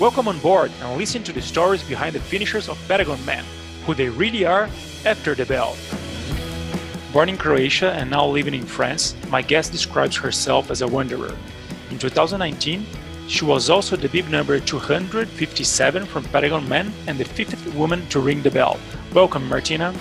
Welcome on board and listen to the stories behind the finishers of Patagonman, who they really are after the bell. Born in Croatia and now living in France, my guest describes herself as a wanderer. In 2019, she was also the bib number 257 from Patagonman and the fifth woman to ring the bell. Welcome, Martina.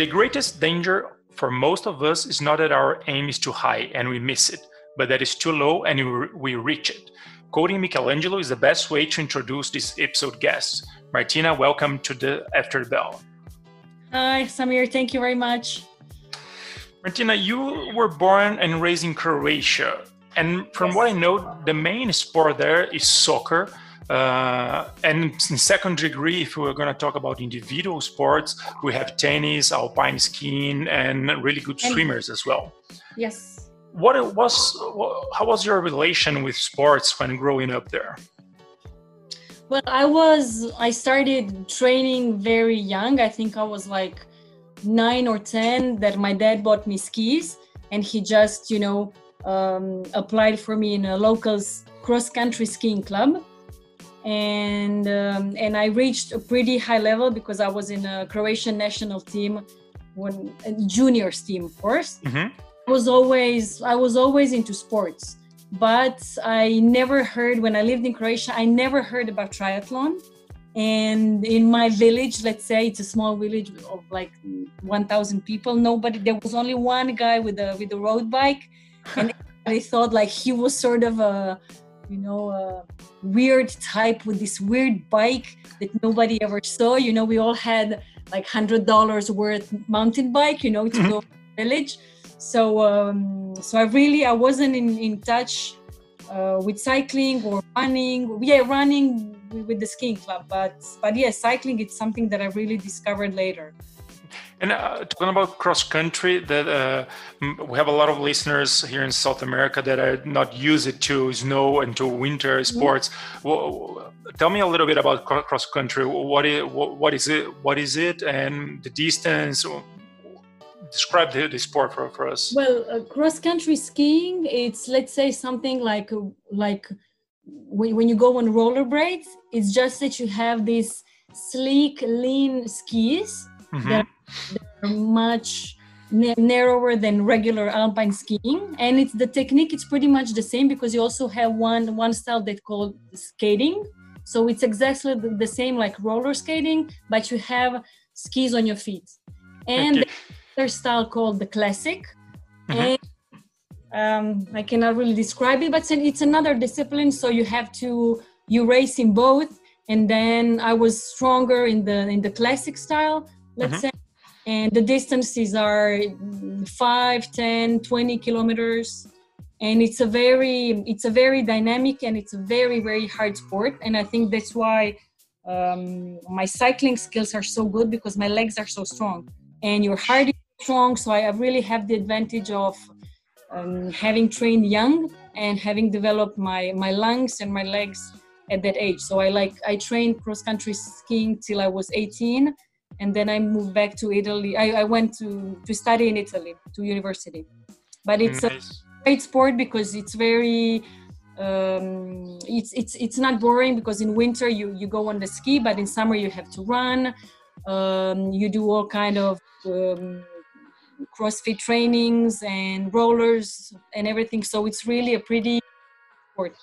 The greatest danger for most of us is not that our aim is too high and we miss it, but that it's too low and we reach it. Quoting Michelangelo is the best way to introduce this episode guest. Martina, welcome to the After the Bell. Hi, Samir. Thank you very much. Martina, you were born and raised in Croatia. And from yes. what I know, the main sport there is soccer. Uh, and in second degree, if we're going to talk about individual sports, we have tennis, alpine skiing, and really good and, swimmers as well. Yes. What was how was your relation with sports when growing up there? Well, I was I started training very young. I think I was like nine or ten. That my dad bought me skis, and he just you know um, applied for me in a local cross country skiing club and um, and I reached a pretty high level because I was in a Croatian national team, when juniors team, of course. Mm-hmm. I was always I was always into sports, but I never heard when I lived in Croatia. I never heard about triathlon. And in my village, let's say it's a small village of like 1,000 people. Nobody. There was only one guy with a with a road bike, and I thought like he was sort of a you know, a weird type with this weird bike that nobody ever saw. You know, we all had like hundred dollars worth mountain bike, you know, to go village. So, um, so I really I wasn't in in touch uh, with cycling or running. Yeah, running with the skiing club, but but yeah, cycling it's something that I really discovered later. And uh, talking about cross country, that uh, we have a lot of listeners here in South America that are not used to snow and to winter mm-hmm. sports. Well, tell me a little bit about cross country. What is what, is it? What is it? And the distance. Describe the, the sport for, for us. Well, uh, cross country skiing, it's let's say something like like when, when you go on roller rollerblades. It's just that you have these sleek, lean skis mm-hmm. that they're much narrower than regular alpine skiing and it's the technique it's pretty much the same because you also have one one style that called skating so it's exactly the same like roller skating but you have skis on your feet and okay. the other style called the classic mm-hmm. and um, i cannot really describe it but it's another discipline so you have to you race in both and then i was stronger in the in the classic style let's mm-hmm. say and the distances are 5 10 20 kilometers. And it's a very it's a very dynamic and it's a very very hard sport. And i think that's why um, my cycling skills are so good because my legs are so strong. And your heart is strong. So i really have the advantage of um, having trained young and having developed my my lungs and my legs at that age. So i like i trained cross country skiing till i was 18 and then I moved back to Italy. I, I went to to study in Italy to university, but it's nice. a great sport because it's very um, it's it's it's not boring because in winter you you go on the ski, but in summer you have to run. Um, you do all kind of um, CrossFit trainings and rollers and everything. So it's really a pretty sport.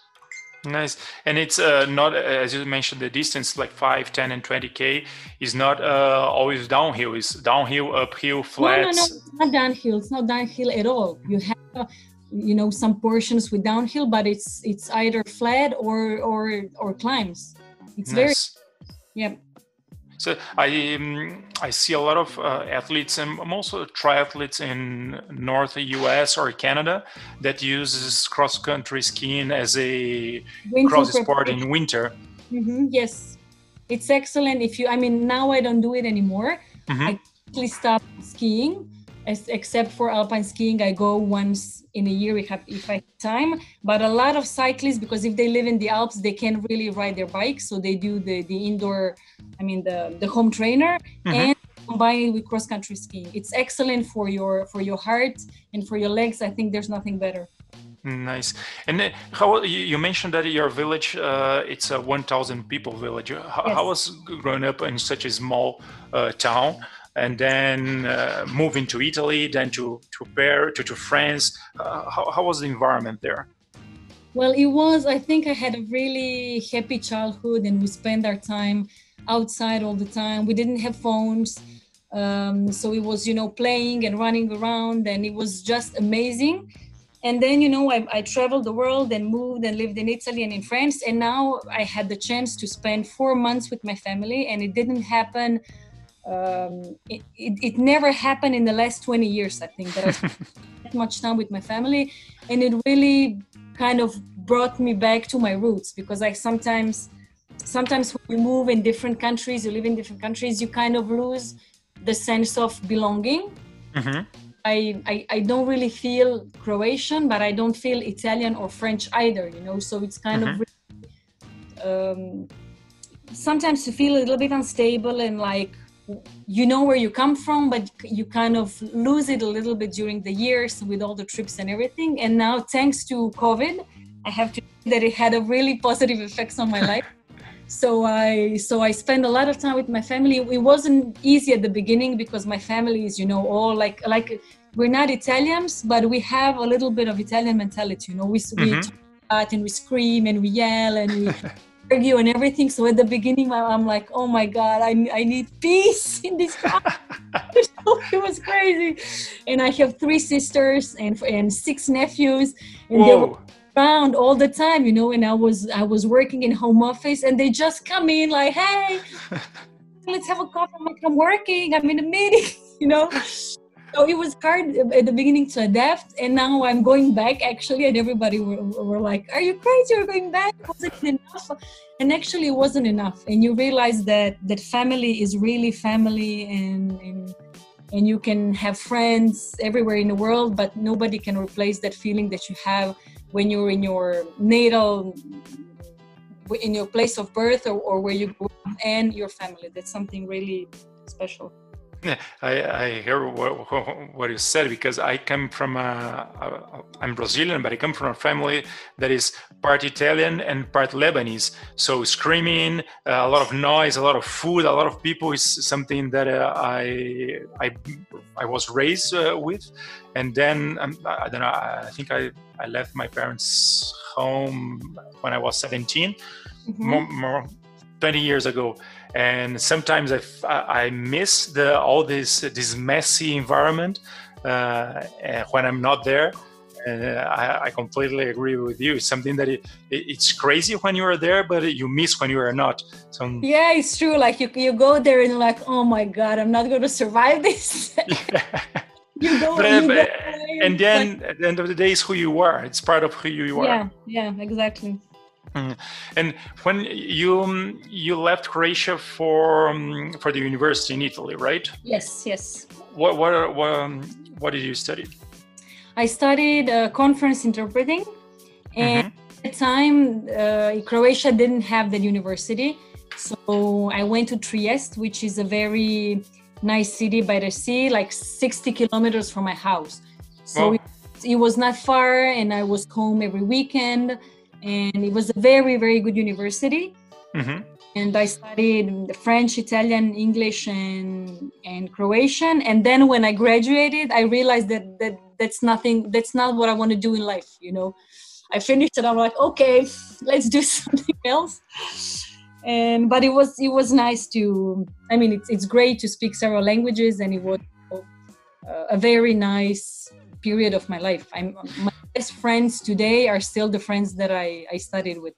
Nice. And it's uh, not, uh, as you mentioned, the distance like 5, 10, and 20K is not uh, always downhill. It's downhill, uphill, flats. No, no, no. It's not downhill. It's not downhill at all. You have, you know, some portions with downhill, but it's it's either flat or or or climbs. It's nice. very, yeah. So I um, I see a lot of uh, athletes and also triathletes in North US or Canada that uses cross country skiing as a winter cross sport in winter. Mm-hmm, yes, it's excellent. If you, I mean, now I don't do it anymore. Mm-hmm. I stopped skiing except for alpine skiing i go once in a year if, if i have time but a lot of cyclists because if they live in the alps they can't really ride their bikes so they do the, the indoor i mean the, the home trainer mm-hmm. and combine it with cross country skiing it's excellent for your for your heart and for your legs i think there's nothing better Nice. And uh, how you mentioned that your village, uh, it's a 1,000 people village. How, yes. how, was growing up in such a small uh, town? And then uh, moving to Italy, then to to Paris, to, to France. Uh, how, how was the environment there? Well, it was. I think I had a really happy childhood, and we spent our time outside all the time. We didn't have phones, um, so it was you know playing and running around, and it was just amazing. And then you know I, I traveled the world and moved and lived in Italy and in France, and now I had the chance to spend four months with my family, and it didn't happen um, it, it, it, never happened in the last 20 years i think that i spent much time with my family and it really kind of brought me back to my roots because i sometimes sometimes when you move in different countries you live in different countries you kind of lose the sense of belonging mm-hmm. I, I, I don't really feel croatian but i don't feel italian or french either you know so it's kind mm-hmm. of um, sometimes you feel a little bit unstable and like you know where you come from but you kind of lose it a little bit during the years with all the trips and everything. And now thanks to covid i have to say that it had a really positive effects on my life. So i so i spend a lot of time with my family. It wasn't easy at the beginning because my family is you know all like like we're not italians but we have a little bit of italian mentality you know. We, mm-hmm. we talk and we scream and we yell and we argue and everything. So at the beginning, I'm like, oh my God, I, I need peace in this house. it was crazy. And I have three sisters and, and six nephews. And Whoa. they were around all the time, you know, and I was I was working in home office and they just come in like, hey, let's have a coffee. I'm like, I'm working, I'm in a meeting, you know so it was hard at the beginning to adapt and now i'm going back actually and everybody were, were like are you crazy? You're going back? Wasn't enough. And actually it wasn't enough. And you realize that that family is really family and, and and you can have friends everywhere in the world but nobody can replace that feeling that you have when you're in your natal in your place of birth or, or where you grew up and your family. That's something really special I, I hear what, what you said because I come from a, I'm Brazilian, but I come from a family that is part Italian and part Lebanese. So screaming, a lot of noise, a lot of food, a lot of people is something that uh, I, I I was raised uh, with. And then um, I don't know. I think I, I left my parents' home when I was 17, mm-hmm. more, more 20 years ago and sometimes I, I miss the all this this messy environment uh, when I'm not there. And uh, I, I, completely agree with you. It's something that it, it, it's crazy when you are there, but you miss when you are not. So yeah, it's true. Like you, you go there and like, oh my god, I'm not going to survive this. you go, but, you but, and then like, at the end of the day, it's who you are. It's part of who you are. Yeah, yeah, exactly. Mm. And when you um, you left Croatia for um, for the university in Italy, right? Yes, yes. What what what, um, what did you study? I studied uh, conference interpreting, and mm-hmm. at the time uh, Croatia didn't have that university, so I went to Trieste, which is a very nice city by the sea, like 60 kilometers from my house. So it, it was not far, and I was home every weekend and it was a very very good university. Mm-hmm. and i studied french italian english and and croatian. And then when i graduated i realized that that that's nothing that's not what i want to do in life you know? I finished it i'm like okay let's do something else. And but it was it was nice to i mean it's, it's great to speak several languages and it was a very nice period of my life i'm my best friends today are still the friends that I, I studied with.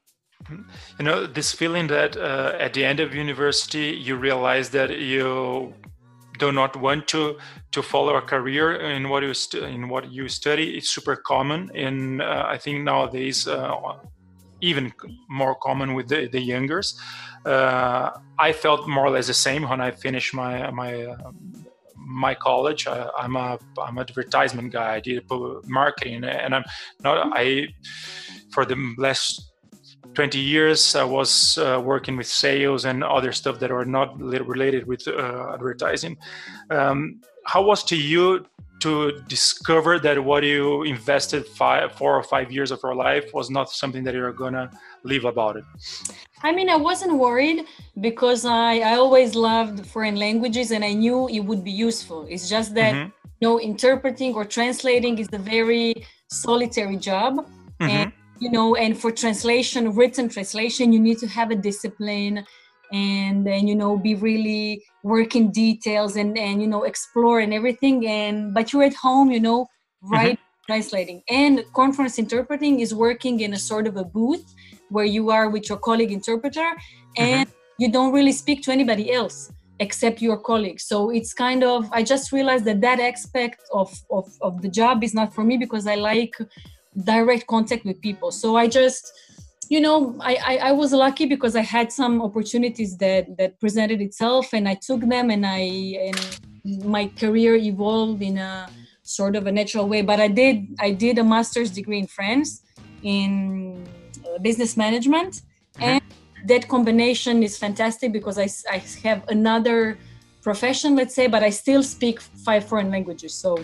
You know, this feeling that uh, at the end of university, you realize that you do not want to to follow a career in what you in what you study. It's super common, and uh, I think nowadays uh, even more common with the, the youngers. Uh, I felt more or less the same when I finished my my my college. Uh, I'm a I'm an advertisement guy. I did marketing, and I'm not I for the last 20 years i was uh, working with sales and other stuff that are not related with uh, advertising um, how was to you to discover that what you invested five, four or five years of your life was not something that you're gonna leave about it? I mean, I wasn't worried because I, I always loved foreign languages and I knew it would be useful. It's just that, mm-hmm. you know, interpreting or translating is a very solitary job. Mm-hmm. And, you know, and for translation, written translation, you need to have a discipline and then you know be really working details and and you know explore and everything and but you're at home you know right mm-hmm. translating and conference interpreting is working in a sort of a booth where you are with your colleague interpreter mm-hmm. and mm-hmm. you don't really speak to anybody else except your colleagues so it's kind of i just realized that that aspect of, of of the job is not for me because i like direct contact with people so i just you know I, I, I was lucky because i had some opportunities that that presented itself and i took them and i and my career evolved in a sort of a natural way but i did i did a master's degree in france in business management mm-hmm. and that combination is fantastic because I, I have another profession let's say but i still speak five foreign languages so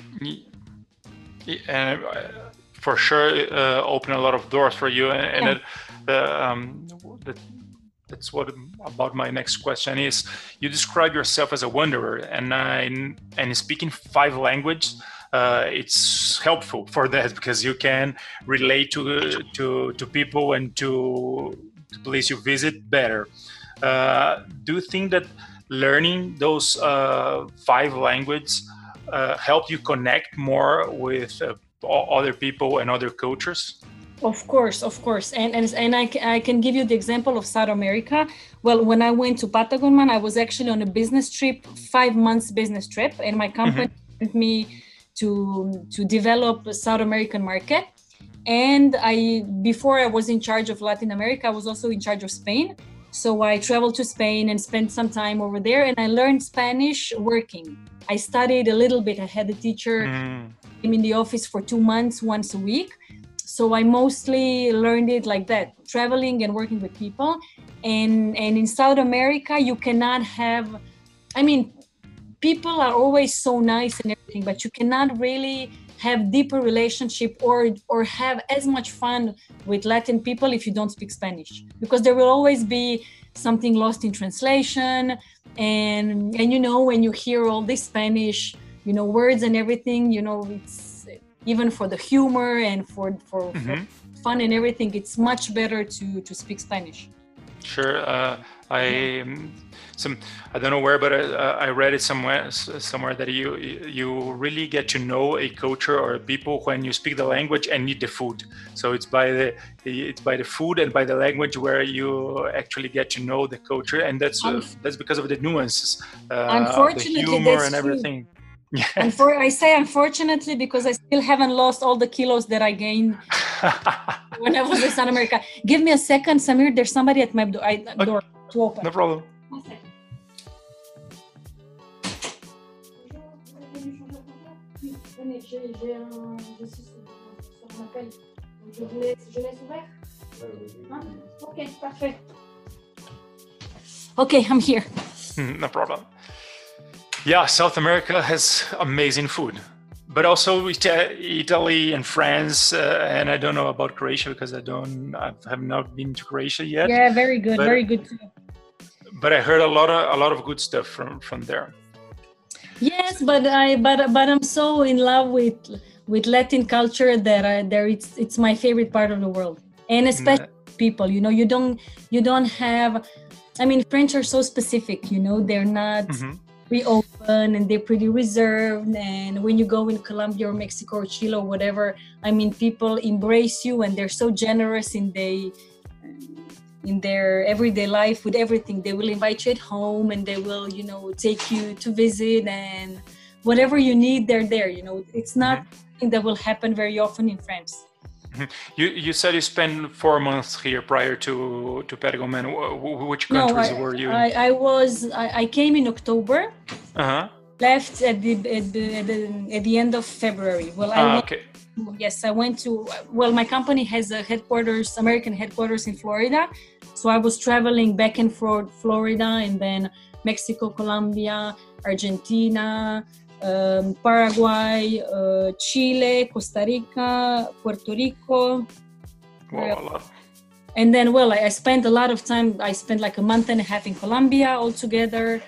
and uh, for sure uh, open a lot of doors for you and, and yeah. it, um, the, that's what about my next question is you describe yourself as a wanderer and I, and speaking five languages uh, it's helpful for that because you can relate to to to people and to the place you visit better uh, do you think that learning those uh, five languages uh, help you connect more with uh, other people and other cultures of course, of course, and and and I, I can give you the example of South America. Well, when I went to Patagonia, I was actually on a business trip, five months business trip, and my company mm-hmm. sent me to to develop a South American market. And I before I was in charge of Latin America, I was also in charge of Spain. So I traveled to Spain and spent some time over there, and I learned Spanish working. I studied a little bit. I had a teacher mm. in the office for two months, once a week so i mostly learned it like that traveling and working with people and and in south america you cannot have i mean people are always so nice and everything but you cannot really have deeper relationship or or have as much fun with latin people if you don't speak spanish because there will always be something lost in translation and and you know when you hear all this spanish you know words and everything you know it's even for the humor and for for, mm-hmm. for fun and everything it's much better to to speak spanish sure uh, i um, some i don't know where but I, uh, I read it somewhere somewhere that you you really get to know a culture or a people when you speak the language and eat the food so it's by the it's by the food and by the language where you actually get to know the culture and that's uh, that's because of the nuances uh, unfortunately the humor and everything true Yes. And for I say unfortunately because I still haven't lost all the kilos that I gained when I was in South America. Give me a second, Samir. There's somebody at my door, I, okay. door to open. No problem. Okay, I'm here. Hmm, no problem. Yeah, South America has amazing food, but also Italy and France, uh, and I don't know about Croatia because I don't, I have not been to Croatia yet. Yeah, very good, but, very good too. But I heard a lot of a lot of good stuff from from there. Yes, but I but but I'm so in love with with Latin culture that I, there it's it's my favorite part of the world, and especially mm. people. You know, you don't you don't have. I mean, French are so specific. You know, they're not. Mm-hmm pretty open and they're pretty reserved and when you go in colombia or mexico or chile or whatever i mean people embrace you and they're so generous in they in their everyday life with everything they will invite you at home and they will you know take you to visit and whatever you need they're there you know it's not mm-hmm. something that will happen very often in france Mm-hmm. You you said you spent four months here prior to to Patagonia. Which countries no, I, were you? I, I was I, I, came in October. Uh huh. left at the at the, at the, at the end of February. Well, I Ah, went, okay. Yes, I went to. Well, my company has a headquarters, American headquarters in Florida, so I was traveling back and forth Florida and then Mexico, Colombia, Argentina, um, Paraguay, uh, Chile, Costa Rica, Puerto Rico, Wow, a lot. and then well I, I spent a lot of time i spent like a month and a half in colombia altogether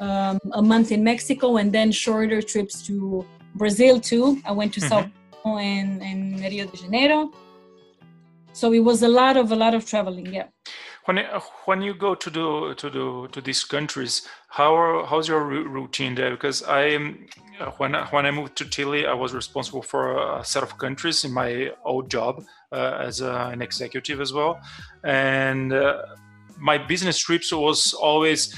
um, a month in mexico and then shorter trips to brazil too i went to sao paulo and, rio de janeiro. So it was a lot of a lot of traveling yeah. When when you go to the to the to these countries, how how's your routine there? Because I when I, when I moved to Chile, I was responsible for a set of countries in my old job uh, as a, an executive as well, and uh, my business trips was always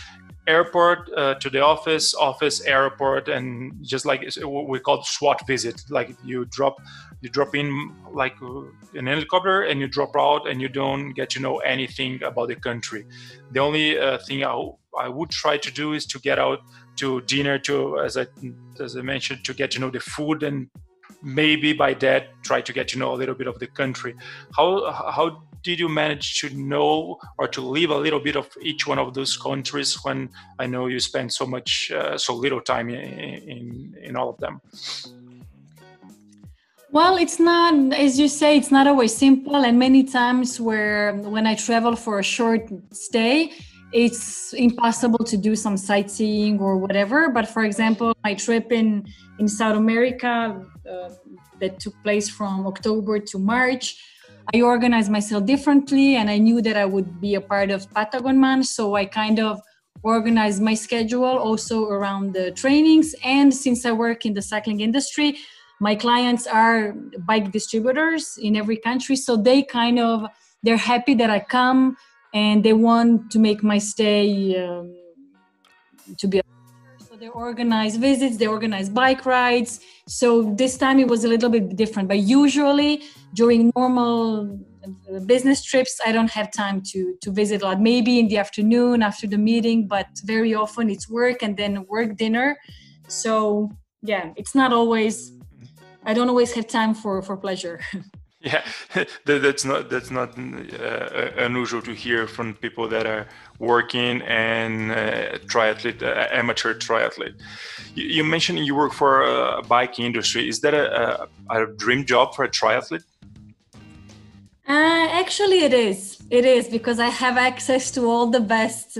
airport uh, to the office, office airport, and just like we call SWAT visit. Like you drop you drop in like uh, an helicopter and you drop out and you don't get to know anything about the country. The only uh, thing I, I would try to do is to get out to dinner to as I as I mentioned to get to know the food and maybe by that try to get to know a little bit of the country. How how did you manage to know or to live a little bit of each one of those countries when I know you spend so much uh, so little time in, in in all of them? Well, it's not, as you say, it's not always simple. And many times where when I travel for a short stay, it's impossible to do some sightseeing or whatever. But for example, my trip in, in South America uh, that took place from October to March, I organized myself differently and I knew that I would be a part of Patagonman. So I kind of organized my schedule also around the trainings. And since I work in the cycling industry, my clients are bike distributors in every country so they kind of they're happy that i come and they want to make my stay um, to be they organize visits they organize bike rides. So this time it was a little bit different but usually during normal uh, business trips i don't have time to to visit a lot. Maybe in the afternoon after the meeting but very often it's work and then work dinner. So yeah it's not always I don't always have time for for pleasure. Yeah, that's not that's not uh, unusual to hear from people that are working and uh, triathlete, uh, amateur triathlete. You, you, mentioned you work for a bike industry. Is that a, a, a dream job for a triathlete? Uh, actually, it is. It is because I have access to all the best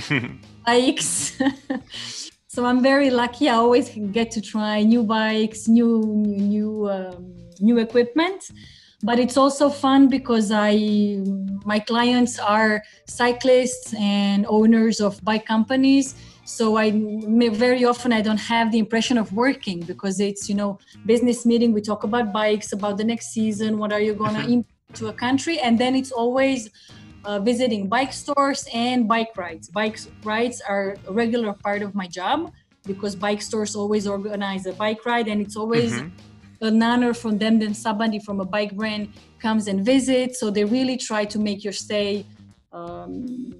bikes. so i'm very lucky i always get to try new bikes new new new, um, new equipment but it's also fun because i my clients are cyclists and owners of bike companies so i very often i don't have the impression of working because it's you know business meeting we talk about bikes about the next season what are you going to import to a country and then it's always uh, visiting bike stores and bike rides. Bike rides are a regular part of my job because bike stores always organize a bike ride, and it's always mm-hmm. An honor from them that somebody from a bike brand comes and visits. So they really try to make your stay um,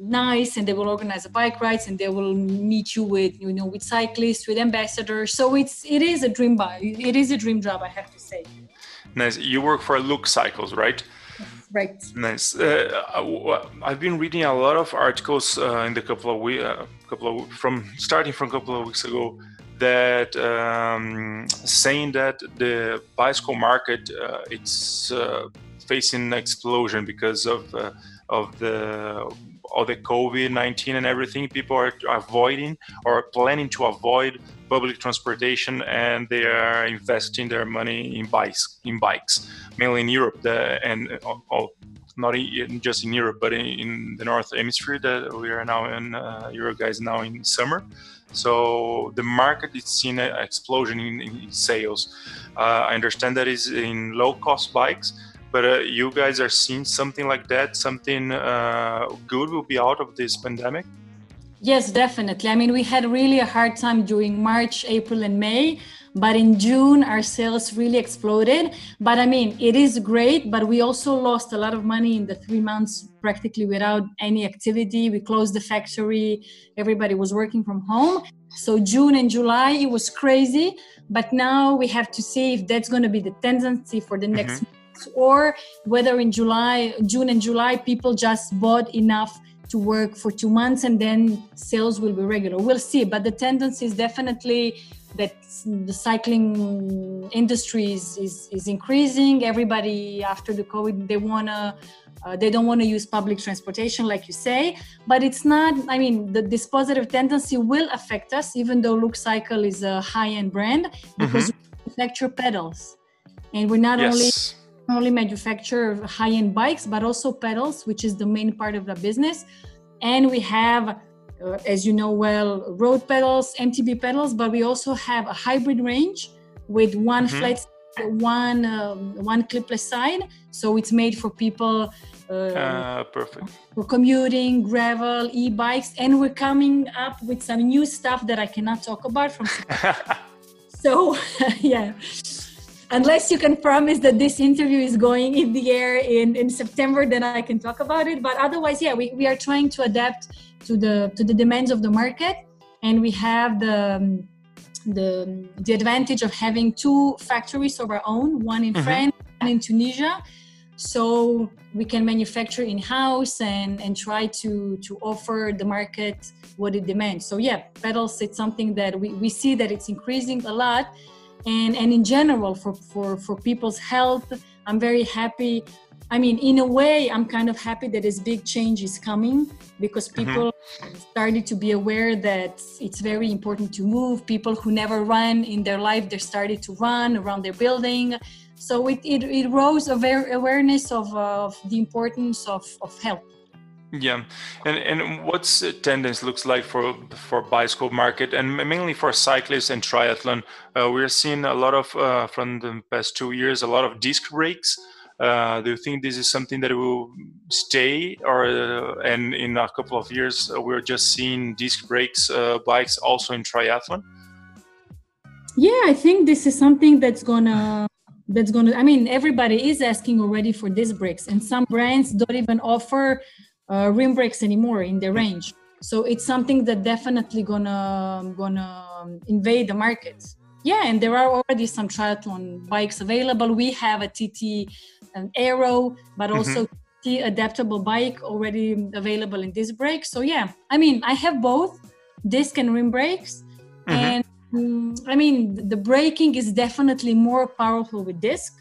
nice, and they will organize a bike rides, and they will meet you with you know with cyclists, with ambassadors. So it's it is a dream bike. It is a dream job, I have to say. Nice. You work for Look Cycles, right? right nice uh, i've been reading a lot of articles uh, in the couple of weeks uh, couple of from starting from a couple of weeks ago that um, saying that the bicycle market uh, it's uh, facing an explosion because of uh, of the all the covid-19 and everything people are avoiding or planning to avoid public transportation and they are investing their money in bikes in bikes mainly in Europe the, and all, not in, just in Europe but in, in, the North Hemisphere that we are now in uh, Europe guys now in summer so the market is seeing an explosion in, in sales uh, I understand that is in low cost bikes but uh, you guys are seeing something like that something uh, good will be out of this pandemic Yes, definitely. I mean, we had really a hard time during March, April, and May. But in June our sales really exploded. But I mean, it is great, but we also lost a lot of money in the three months practically without any activity. We closed the factory, everybody was working from home. So June and July it was crazy, but now we have to see if that's going to be the tendency for the next mm-hmm. months or whether in July, June and July people just bought enough to work for two months and then sales will be regular. We'll see, but the tendency is definitely that the cycling industry is, is, is increasing. Everybody after the COVID, they wanna uh, they don't want to use public transportation like you say but it's not i mean the, this positive tendency will affect us even though Lux Cycle is a high-end brand because mm-hmm. we manufacture pedals and we're not yes. only only manufacture high-end bikes but also pedals which is the main part of the business and we have uh, as you know well road pedals mtb pedals but we also have a hybrid range with one mm-hmm. flat one um, one clipless side. So it's made for people uh, uh, perfect. for commuting gravel e-bikes and we're coming up with some new stuff that i cannot talk about from so yeah unless you can promise that this interview is going in the air in, in September, then I can talk about it. But otherwise, yeah, we, we are trying to adapt to the to the demands of the market, and we have the the the advantage of having two factories of our own, one in mm-hmm. France and in Tunisia. So we can manufacture in house and and try to to offer the market what it demands. So yeah, pedals it's something that we, we see that it's increasing a lot and and in general for for for people's health i'm very happy i mean in a way i'm kind of happy that this big change is coming because mm-hmm. people mm-hmm. started to be aware that it's very important to move people who never run in their life they started to run around their building so it, it, it rose awareness of, of the importance of, of health yeah, and and what's attendance looks like for for bicycle market and mainly for cyclists and triathlon. Uh, we're seeing a lot of uh, from the past two years a lot of disc brakes. Uh, do you think this is something that will stay, or uh, and in a couple of years uh, we're just seeing disc brakes uh, bikes also in triathlon? Yeah, I think this is something that's gonna that's gonna. I mean, everybody is asking already for disc brakes, and some brands don't even offer uh, rim brakes anymore in the range. So it's something that definitely gonna gonna invade the market. Yeah, and there are already some triathlon bikes available. We have a TT an Aero, but mm-hmm. also mm-hmm. TT adaptable bike already available in this brake. So yeah, I mean I have both disc and rim brakes, mm-hmm. and um, I mean the braking is definitely more powerful with disc.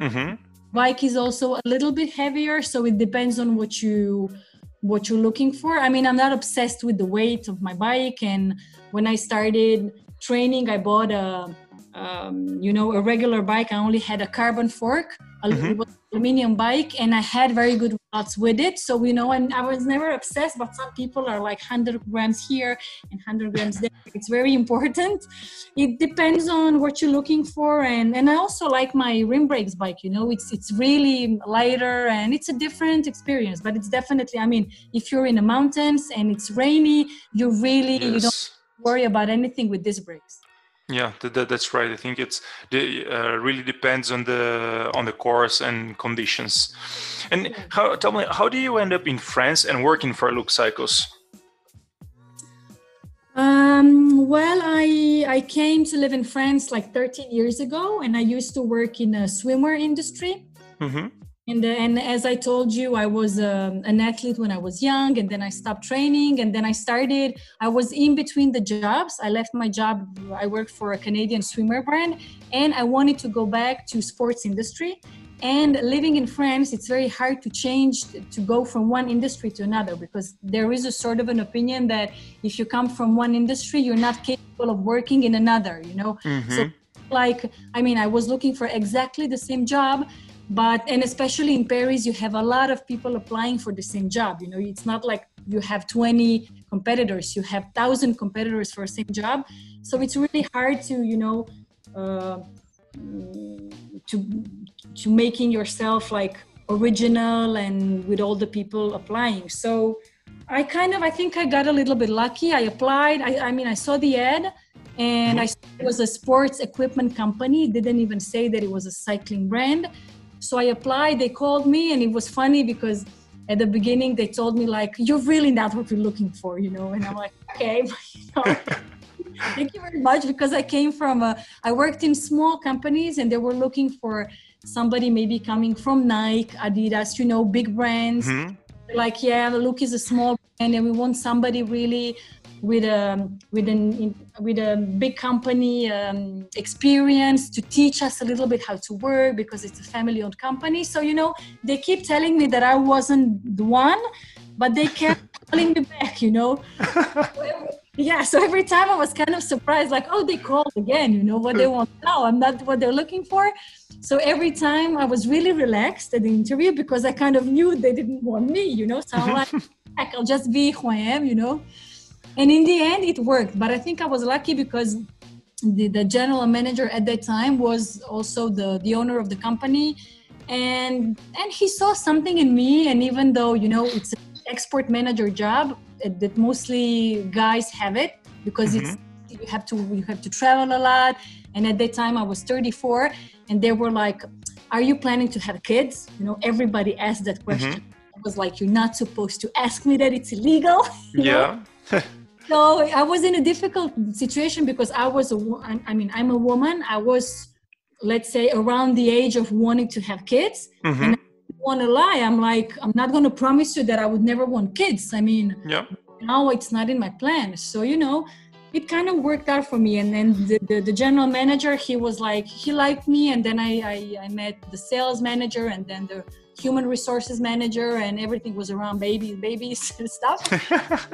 Mm-hmm bike is also a little bit heavier so it depends on what you what you're looking for. I mean i'm not obsessed with the weight of my bike and when i started training i bought a um, you know a regular bike. I only had a carbon fork mm-hmm. aluminium bike and i had very good results with it so you know and i was never obsessed but some people are like 100 grams here and 100 grams there it's very important it depends on what you're looking for and and i also like my rim brakes bike you know it's it's really lighter and it's a different experience but it's definitely i mean if you're in the mountains and it's rainy you really yes. you don't worry about anything with these brakes yeah, that, that's right. I think it's the, uh, really depends on the on the course and conditions. And how, tell me, how do you end up in France and working for Lux Cycles? Um, well, I I came to live in France like 13 years ago, and I used to work in a swimwear industry. Mm-hmm. And, uh, and as I told you, I was um, an athlete when I was young, and then I stopped training, and then I started. I was in between the jobs. I left my job. I worked for a Canadian swimmer brand, and I wanted to go back to sports industry. And living in France, it's very hard to change to go from one industry to another because there is a sort of an opinion that if you come from one industry, you're not capable of working in another. You know, mm-hmm. so like I mean, I was looking for exactly the same job but and especially in paris you have a lot of people applying for the same job you know it's not like you have 20 competitors you have 1000 competitors for the same job so it's really hard to you know uh, to to making yourself like original and with all the people applying so i kind of i think i got a little bit lucky i applied i, I mean i saw the ad and I it was a sports equipment company. It didn't even say that it was a cycling brand. So I applied. They called me, and it was funny because at the beginning they told me like, "You're really not what we're looking for," you know. And I'm like, "Okay." you know, Thank you very much because I came from a, I worked in small companies and they were looking for somebody maybe coming from Nike, Adidas, you know, big brands. Mm-hmm. Like, yeah, look is a small brand and we want somebody really with a with an with a big company um, experience to teach us a little bit how to work because it's a family-owned company. So you know they keep telling me that I wasn't the one, but they kept calling me back. You know. yeah. So every time I was kind of surprised, like, oh, they called again. You know what they want now? I'm not what they're looking for. So every time I was really relaxed at the interview because I kind of knew they didn't want me. You know, so I'm like, I'll just be who I am. You know and in the end it worked. But i think i was lucky because the, the general manager at that time was also the, the owner of the company. And and he saw something in me. And even though you know it's an export manager job that mostly guys have it because mm-hmm. it's you have to you have to travel a lot. And at that time i was 34 and they were like are you planning to have kids? You know everybody asked that question. Mm-hmm. i was like you're not supposed to ask me that. It's illegal. Yeah so I was in a difficult situation because I was a, I mean, I'm a woman. I was, let's say, around the age of wanting to have kids. Mm-hmm. And I don't want to lie. I'm like, I'm not going to promise you that I would never want kids. I mean, yeah. now it's not in my plan. So, you know, it kind of worked out for me. And then the, the, the, general manager, he was like, he liked me. And then I, I, I met the sales manager and then the human resources manager and everything was around babies, babies and stuff.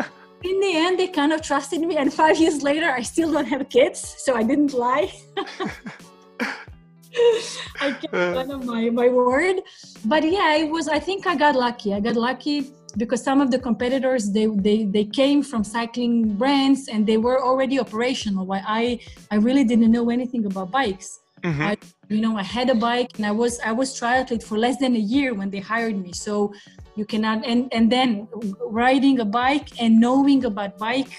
in the end they kind of trusted me and five years later i still don't have kids so i didn't lie. I kept one of my, my word. But yeah it was i think i got lucky. I got lucky because some of the competitors they, they they came from cycling brands and they were already operational. While i i really didn't know anything about bikes. Mm-hmm. I, you know i had a bike and i was i was triathlete for less than a year when they hired me. So you cannot and and then riding a bike and knowing about bike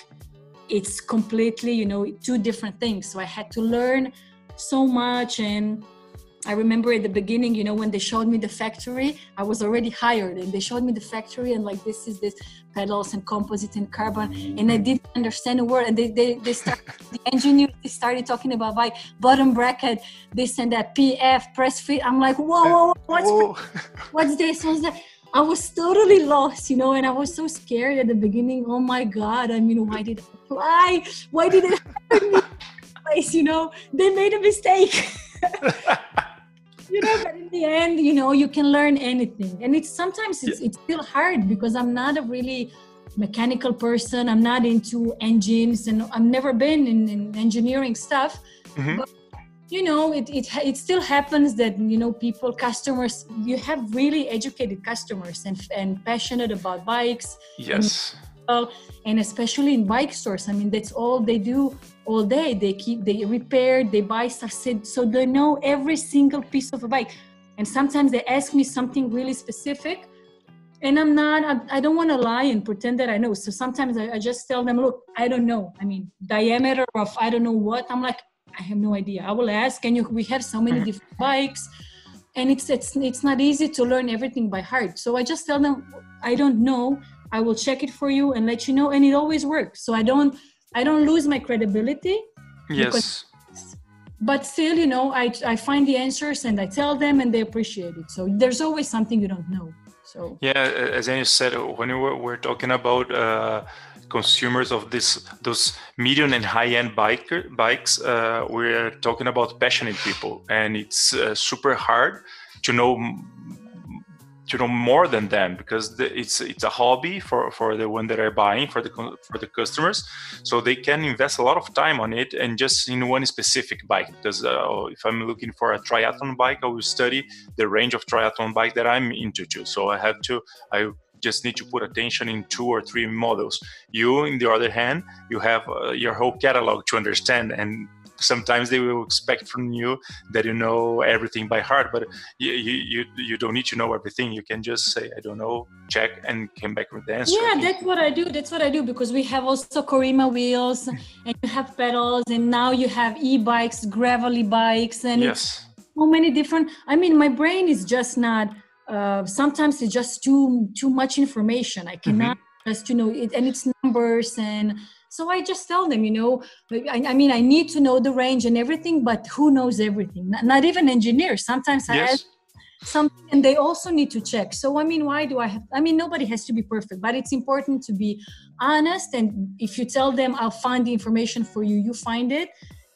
it's completely you know two different things so i had to learn so much and I remember at the beginning, you know, when they showed me the factory, I was already hired and they showed me the factory and like this is this pedals and composite and carbon. And I didn't understand a word. And they they, they started the engineers they started talking about like bottom bracket, this and that, PF, press fit. I'm like, whoa, whoa, whoa what's whoa. what's this? What's that? I was totally lost, you know, and I was so scared at the beginning. Oh my God, I mean, why did I apply? Why did it happen in place? You know, they made a mistake. you know, but in the end, you know, you can learn anything. And it's sometimes it's, yeah. it's still hard because I'm not a really mechanical person. I'm not into engines and I've never been in, in engineering stuff. Mm-hmm. But you know it, it it still happens that you know people customers you have really educated customers and and passionate about bikes. Yes. And, and especially in bike stores i mean that's all they do all day. They keep they repair they buy stuff so they know every single piece of a bike. And sometimes they ask me something really specific and i'm not i, I don't want to lie and pretend that i know. So sometimes I, I just tell them look i don't know. I mean diameter of i don't know what. I'm like I have no idea. I will ask. And you, we have so many different bikes, and it's it's it's not easy to learn everything by heart. So I just tell them, I don't know. I will check it for you and let you know, and it always works. So I don't I don't lose my credibility. Yes. but still, you know, I I find the answers and I tell them, and they appreciate it. So there's always something you don't know. So yeah, as Anya said, when we were, we're talking about. Uh, consumers of this those medium and high end biker, bikes, uh, we're talking about passionate people, and it's uh, super hard to know to know more than them because the, it's it's a hobby for for the one that are buying for the for the customers. So they can invest a lot of time on it and just in one specific bike because uh, if i'm looking for a triathlon bike i will study the range of triathlon bike that i'm into too. So i have to i just need to put attention in two or three models. You, in the other hand, you have uh, your whole catalog to understand and sometimes they will expect from you that you know everything by heart but you, you you don't need to know everything. You can just say i don't know check and come back with the answer. Yeah that's what i do that's what i do because we have also Corima wheels and you have pedals and now you have e-bikes gravelly bikes and yes. so many different i mean my brain is just not uh, sometimes it's just too too much information i cannot mm-hmm. just you know it, and it's numbers and so I just tell them, you know, I, I, mean, I need to know the range and everything, but who knows everything? Not, not even engineers. Sometimes I yes. ask something and they also need to check. So, I mean, why do I have, I mean, nobody has to be perfect, but it's important to be honest. And if you tell them, I'll find the information for you, you find it.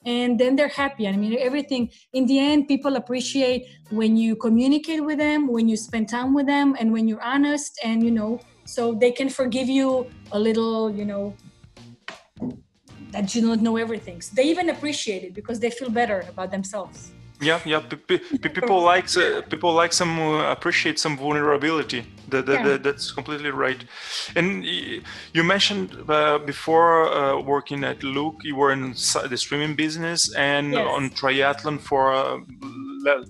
And then they're happy. I mean, everything in the end, people appreciate when you communicate with them, when you spend time with them, and when you're honest, and you know, so they can forgive you a little, you know, that you don't know everything. So they even appreciate it because they feel better about themselves. Yeah, yeah. People like uh, people like some uh, appreciate some vulnerability. That, that, yeah. that's completely right. And you mentioned uh, before uh, working at Look, you were in the streaming business and yes. on triathlon for uh,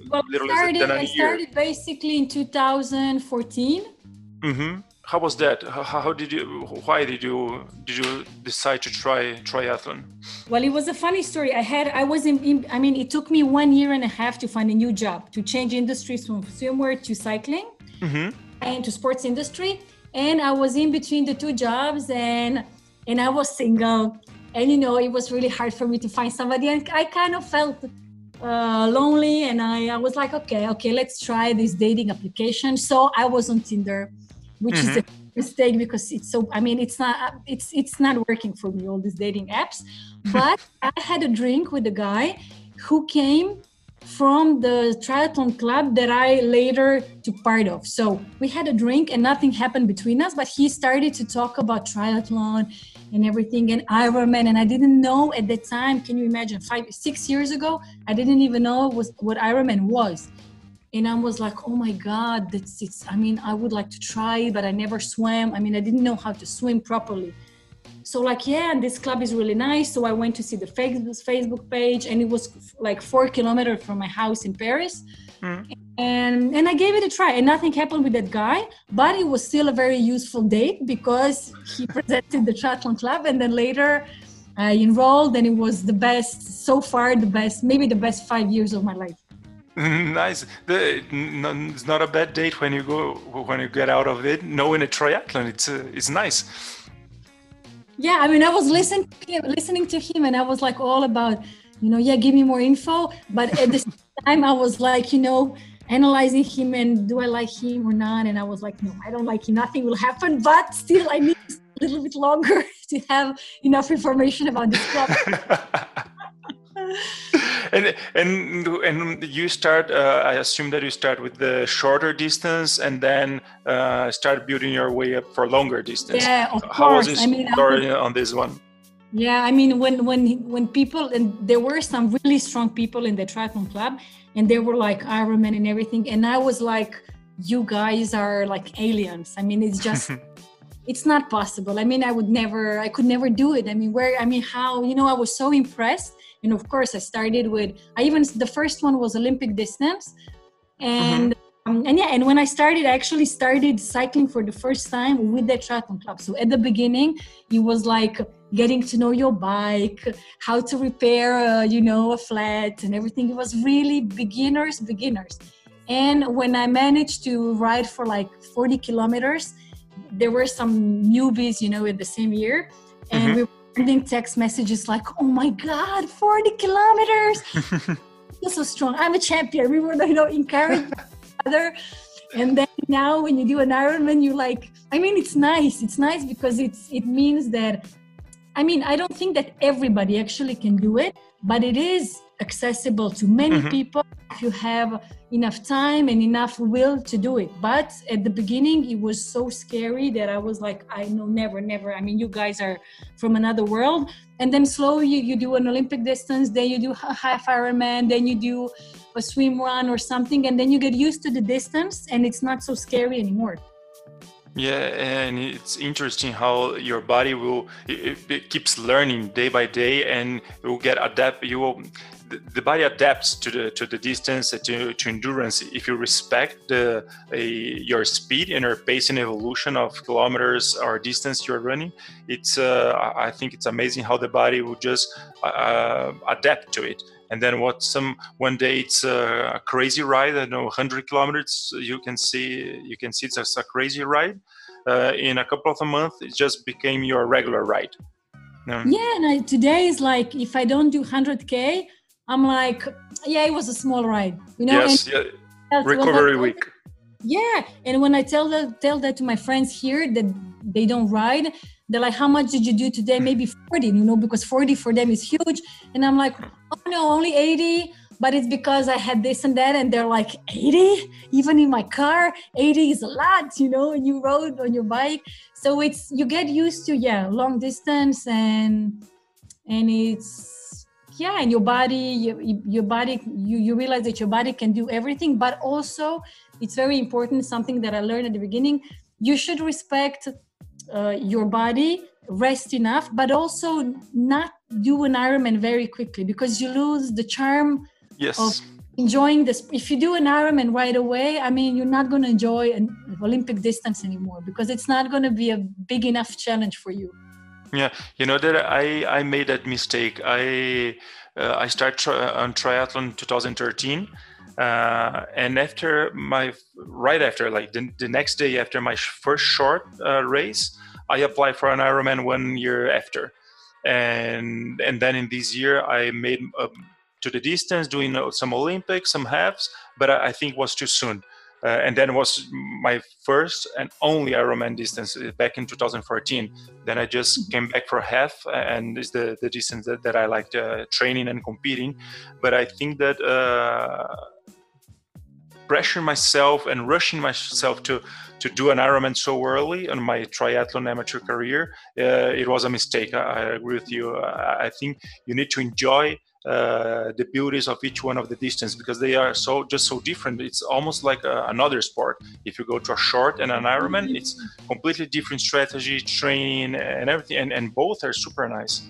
well, literally started, than a I started basically in 2014. Mm-hmm how was that? How, how, did you why did you did you decide to try triathlon? Well it was a funny story. I had i was in, in, i mean it took me one year and a half to find a new job to change industries from swimwear to cycling mm-hmm. and to sports industry. And i was in between the two jobs and and i was single. And you know it was really hard for me to find somebody. And i kind of felt uh, lonely and I, I was like okay okay let's try this dating application. So i was on tinder which mm-hmm. is a mm-hmm. mistake because it's so i mean it's not it's it's not working for me all these dating apps but i had a drink with a guy who came from the triathlon club that i later took part of so we had a drink and nothing happened between us but he started to talk about triathlon and everything and ironman and i didn't know at the time can you imagine five six years ago i didn't even know was what ironman was and I was like, oh my God, that's it's. I mean, I would like to try, but I never swam. I mean, I didn't know how to swim properly. So like, yeah, and this club is really nice. So I went to see the Facebook page, and it was like four kilometers from my house in Paris. Mm. And and I gave it a try, and nothing happened with that guy, but it was still a very useful date because he presented the triathlon club, and then later I enrolled, and it was the best so far, the best, maybe the best five years of my life. nice. The, it's not a bad date when you go when you get out of it. Knowing a triathlon, it's uh, it's nice. Yeah, I mean, I was listening to him, listening to him, and I was like all about, you know, yeah, give me more info. But at the same time, I was like, you know, analyzing him and do I like him or not? And I was like, no, I don't like him. Nothing will happen. But still, I need a little bit longer to have enough information about this club. And and and you start. Uh, I assume that you start with the shorter distance and then uh, start building your way up for longer distance. Yeah, of How course. was this I mean, story on this one? Yeah, I mean, when when when people and there were some really strong people in the triathlon club, and they were like Ironman and everything, and I was like, you guys are like aliens. I mean, it's just. it's not possible. I mean, I would never, I could never do it. I mean, where, I mean, how, you know, I was so impressed and of course i started with i even the first one was olympic distance. And mm-hmm. um, and yeah and when i started i actually started cycling for the first time with the triathlon club. So at the beginning it was like getting to know your bike how to repair uh, you know a flat and everything. It was really beginners beginners. And when i managed to ride for like 40 kilometers there were some newbies you know in the same year. And mm-hmm. we sending text messages like, "Oh my God, 40 kilometers! You're so strong. I'm a champion." We were, you know, encouraged other. And then now, when you do an Ironman, you like. I mean, it's nice. It's nice because it's it means that. I mean, I don't think that everybody actually can do it, but it is accessible to many mm-hmm. people if you have enough time and enough will to do it. But at the beginning it was so scary that i was like i know never never. I mean you guys are from another world. And then slowly you, you do an olympic distance then you do a half ironman then you do a swim run or something and then you get used to the distance and it's not so scary anymore Yeah, and it's interesting how your body will it, it keeps learning day by day, and it will get adapt. You will the, body adapts to the to the distance to, to endurance if you respect the a, your speed and your pace and evolution of kilometers or distance you're running. It's uh, I think it's amazing how the body will just uh, adapt to it and then what some one day it's a, crazy ride i know 100 kilometers you can see you can see it's a, a crazy ride uh, in a couple of a month it just became your regular ride yeah and I, today is like if i don't do 100k i'm like yeah it was a small ride you know yes yeah. recovery week yeah and when i tell that tell that to my friends here that they don't ride they're like how much did you do today? Maybe hmm. 40 you know because 40 for them is huge. And i'm like oh no only 80 but it's because i had this and that and they're like 80 even in my car? 80 is a lot you know and you rode on your bike. So it's you get used to yeah long distance and and it's yeah and your body your, your body you, you realize that your body can do everything but also it's very important something that i learned at the beginning you should respect uh, your body rest enough but also not do an ironman very quickly because you lose the charm yes. of enjoying this. If you do an ironman right away i mean you're not going to enjoy an olympic distance anymore because it's not going to be a big enough challenge for you. Yeah. You know that i i made that mistake. I uh, i started tri- on triathlon 2013 uh, and after my right after like the, the next day after my first short uh, race i applied for an ironman one year after and and then in this year i made uh, to the distance doing uh, some olympics some halves but i, I think was too soon uh, and then was my first and only Ironman distance uh, back in 2014. Then I just came back for half, and is the, the distance that, that I liked uh, training and competing. But I think that uh, pressuring myself and rushing myself to to do an Ironman so early in my triathlon amateur career, uh, it was a mistake. I, I agree with you. I, I, think you need to enjoy uh, the beauties of each one of the distance because they are so just so different. It's almost like a, another sport. If you go to a short and an Ironman, it's completely different strategy, training, and everything, and, and both are super nice.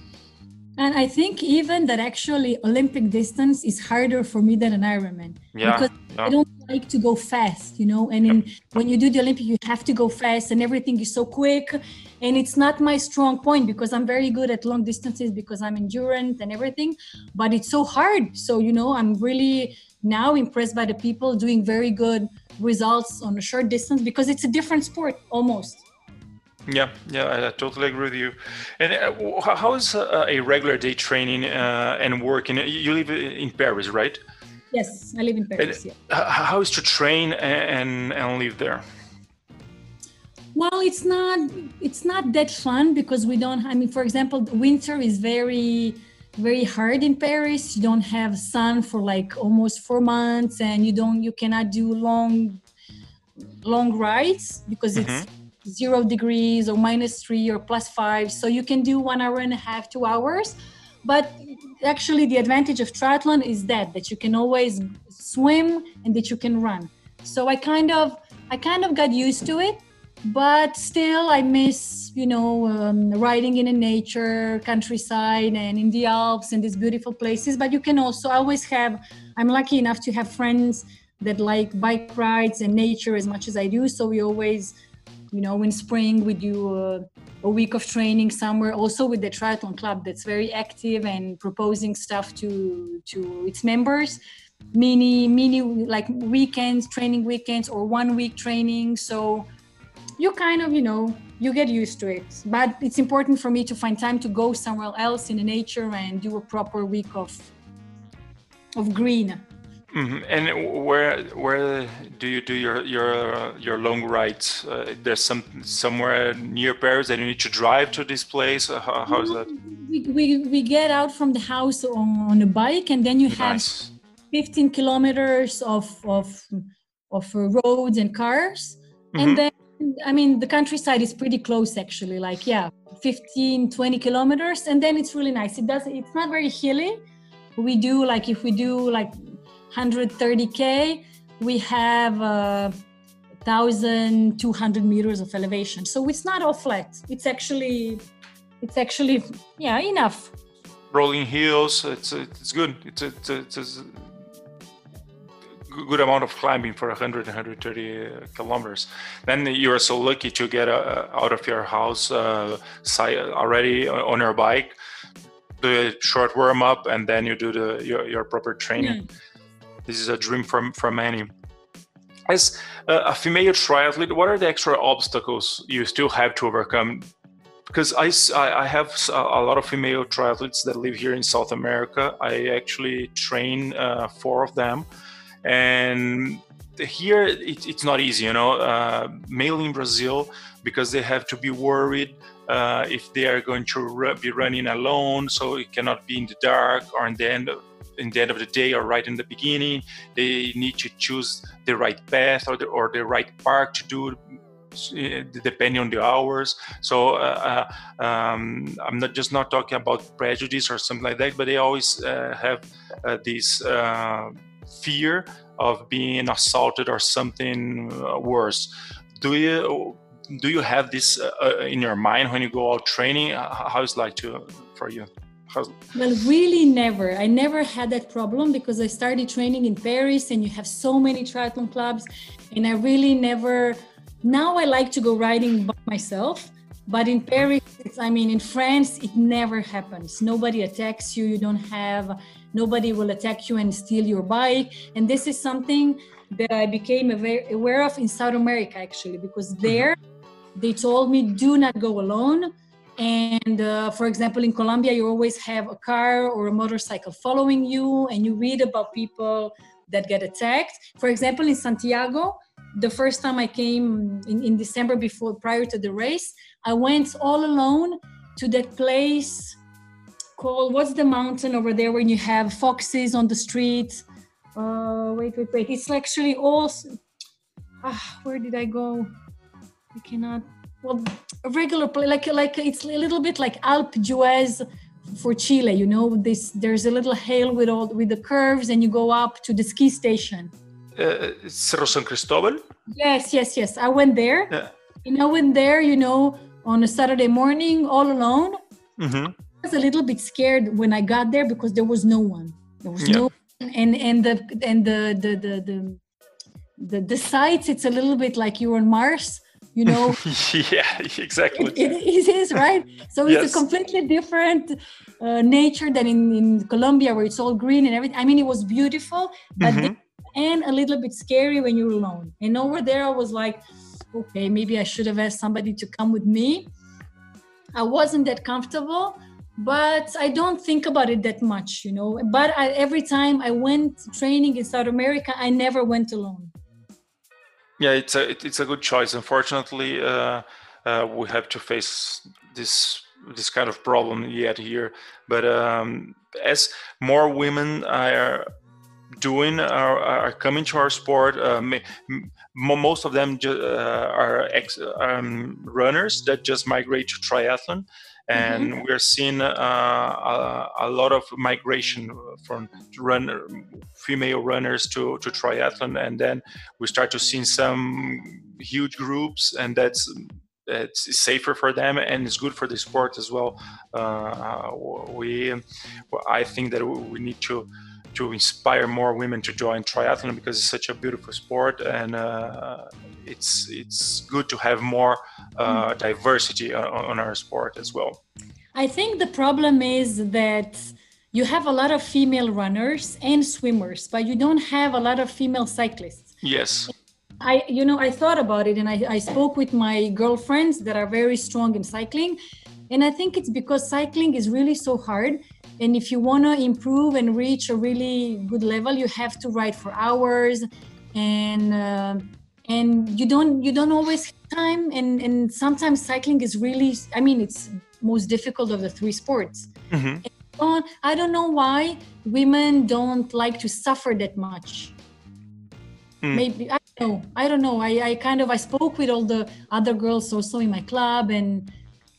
And I think even that actually Olympic distance is harder for me than an Ironman. Yeah. Because yeah. I don't like to go fast, you know. And in, when you do the Olympic, you have to go fast and everything is so quick. And it's not my strong point because I'm very good at long distances because I'm endurance and everything. But it's so hard. So, you know, I'm really now impressed by the people doing very good results on a short distance because it's a different sport almost. Yeah, yeah, I, I, totally agree with you. And uh, how is uh, a regular day training uh, and working? You live in Paris, right? Yes, I live in Paris. And yeah. How is to train and and live there? Well, it's not it's not that fun because we don't. I mean, for example, winter is very very hard in Paris. You don't have sun for like almost four months, and you don't you cannot do long long rides because it's mm-hmm zero degrees or minus three or plus five. So you can do one hour and a half, two hours. But actually, the advantage of triathlon is that that you can always swim and that you can run. So I kind of I kind of got used to it, but still I miss you know um, riding in the nature, countryside, and in the Alps and these beautiful places. But you can also always have. I'm lucky enough to have friends that like bike rides and nature as much as I do. So we always you know in spring we do a, a, week of training somewhere. Also with the triathlon club that's very active and proposing stuff to to its members. Mini mini like weekends training weekends or one week training. So you kind of you know you get used to it. But it's important for me to find time to go somewhere else in the nature and do a proper week of of green Mm-hmm. And where where do you do your your your long rides? Uh, there's some somewhere near Paris that you need to drive to this place. Uh, how, how's that? We, we, we get out from the house on, on a bike, and then you nice. have 15 kilometers of of of roads and cars, mm-hmm. and then I mean the countryside is pretty close actually. Like yeah, 15 20 kilometers, and then it's really nice. It does it's not very hilly. We do like if we do like 130k we have uh, 1200 meters of elevation. So it's not all flat. It's actually it's actually yeah enough. Rolling hills it's it's good. It's it's, it's, it's good amount of climbing for 100 130 kilometers. Then you're so lucky to get uh, out of your house uh, already on your bike do a short warm up and then you do the your, your proper training. Mm. This is a dream for, for many as a female triathlete what are the extra obstacles you still have to overcome because I, I have a lot of female triathletes that live here in South America. I actually train uh, four of them, and here it, it's not easy, you know. Uh, mainly in Brazil, because they have to be worried uh, if they are going to be running alone, so it cannot be in the dark or in the end in the end of the day or right in the beginning. They need to choose the right path or the, or the right park to do uh, depending on the hours. So uh, uh, um, I'm not just not talking about prejudice or something like that, but they always uh, have uh, this uh, fear of being assaulted or something worse. Do you do you have this in your mind when you go out training? How is it like to for you? How's... Well, really never. I never had that problem because I started training in Paris and you have so many triathlon clubs and I really never now I like to go riding by myself, but in Paris, I mean, in France, it never happens. Nobody attacks you. You don't have, nobody will attack you and steal your bike. And this is something that I became aware of in South America, actually, because mm-hmm. there they told me, do not go alone. And uh, for example, in Colombia, you always have a car or a motorcycle following you, and you read about people that get attacked. For example, in Santiago, the first time I came in, in December before prior to the race, I went all alone to that place called what's the mountain over there when you have foxes on the street? Uh, wait, wait, wait. It's actually all. Ah, where did I go? I cannot. Well, a regular place, like like it's a little bit like Alpe d'Huez for Chile. You know, this there's a little hill with all with the curves, and you go up to the ski station uh, Cerro San Cristobal? Yes, yes, yes. I went there. Yeah. And I went there, you know, on a Saturday morning all alone. Mm-hmm. I was a little bit scared when I got there because there was no one. There was yeah. no and and the and the the the the the, the sites it's a little bit like you're on Mars you know yeah exactly it, it is right so it's a completely different uh, nature than in, in colombia where it's all green and everything i mean it was beautiful but mm-hmm and a little bit scary when you're alone. And over there, I was like, okay, maybe I should have asked somebody to come with me. I wasn't that comfortable, but I don't think about it that much, you know. But I, every time I went training in South America, I never went alone. Yeah, it's a it's a good choice. Unfortunately, uh, uh, we have to face this this kind of problem yet here. But um, as more women are doing are, are coming to our sport. Uh, most of them uh, are ex- um, runners that just migrate to triathlon, and mm-hmm. we're seeing uh, a, a, lot of migration from female runners to, to triathlon, and then we start to see some huge groups, and that's it's safer for them and it's good for the sport as well. Uh, we, I think that we need to to inspire more women to join triathlon because it's such a beautiful sport and uh, it's it's good to have more uh, diversity on, on, our sport as well. I think the problem is that you have a lot of female runners and swimmers, but you don't have a lot of female cyclists. Yes. I, you know, I thought about it and I, I spoke with my girlfriends that are very strong in cycling. And I think it's because cycling is really so hard. And if you want to improve and reach a really good level you have to ride for hours. And uh, and you don't you don't always have time. And and sometimes cycling is really i mean it's most difficult of the three sports. Mm-hmm. i don't know why women don't like to suffer that much. Mm. maybe i don't know. I don't know. I, I kind of i spoke with all the other girls also in my club and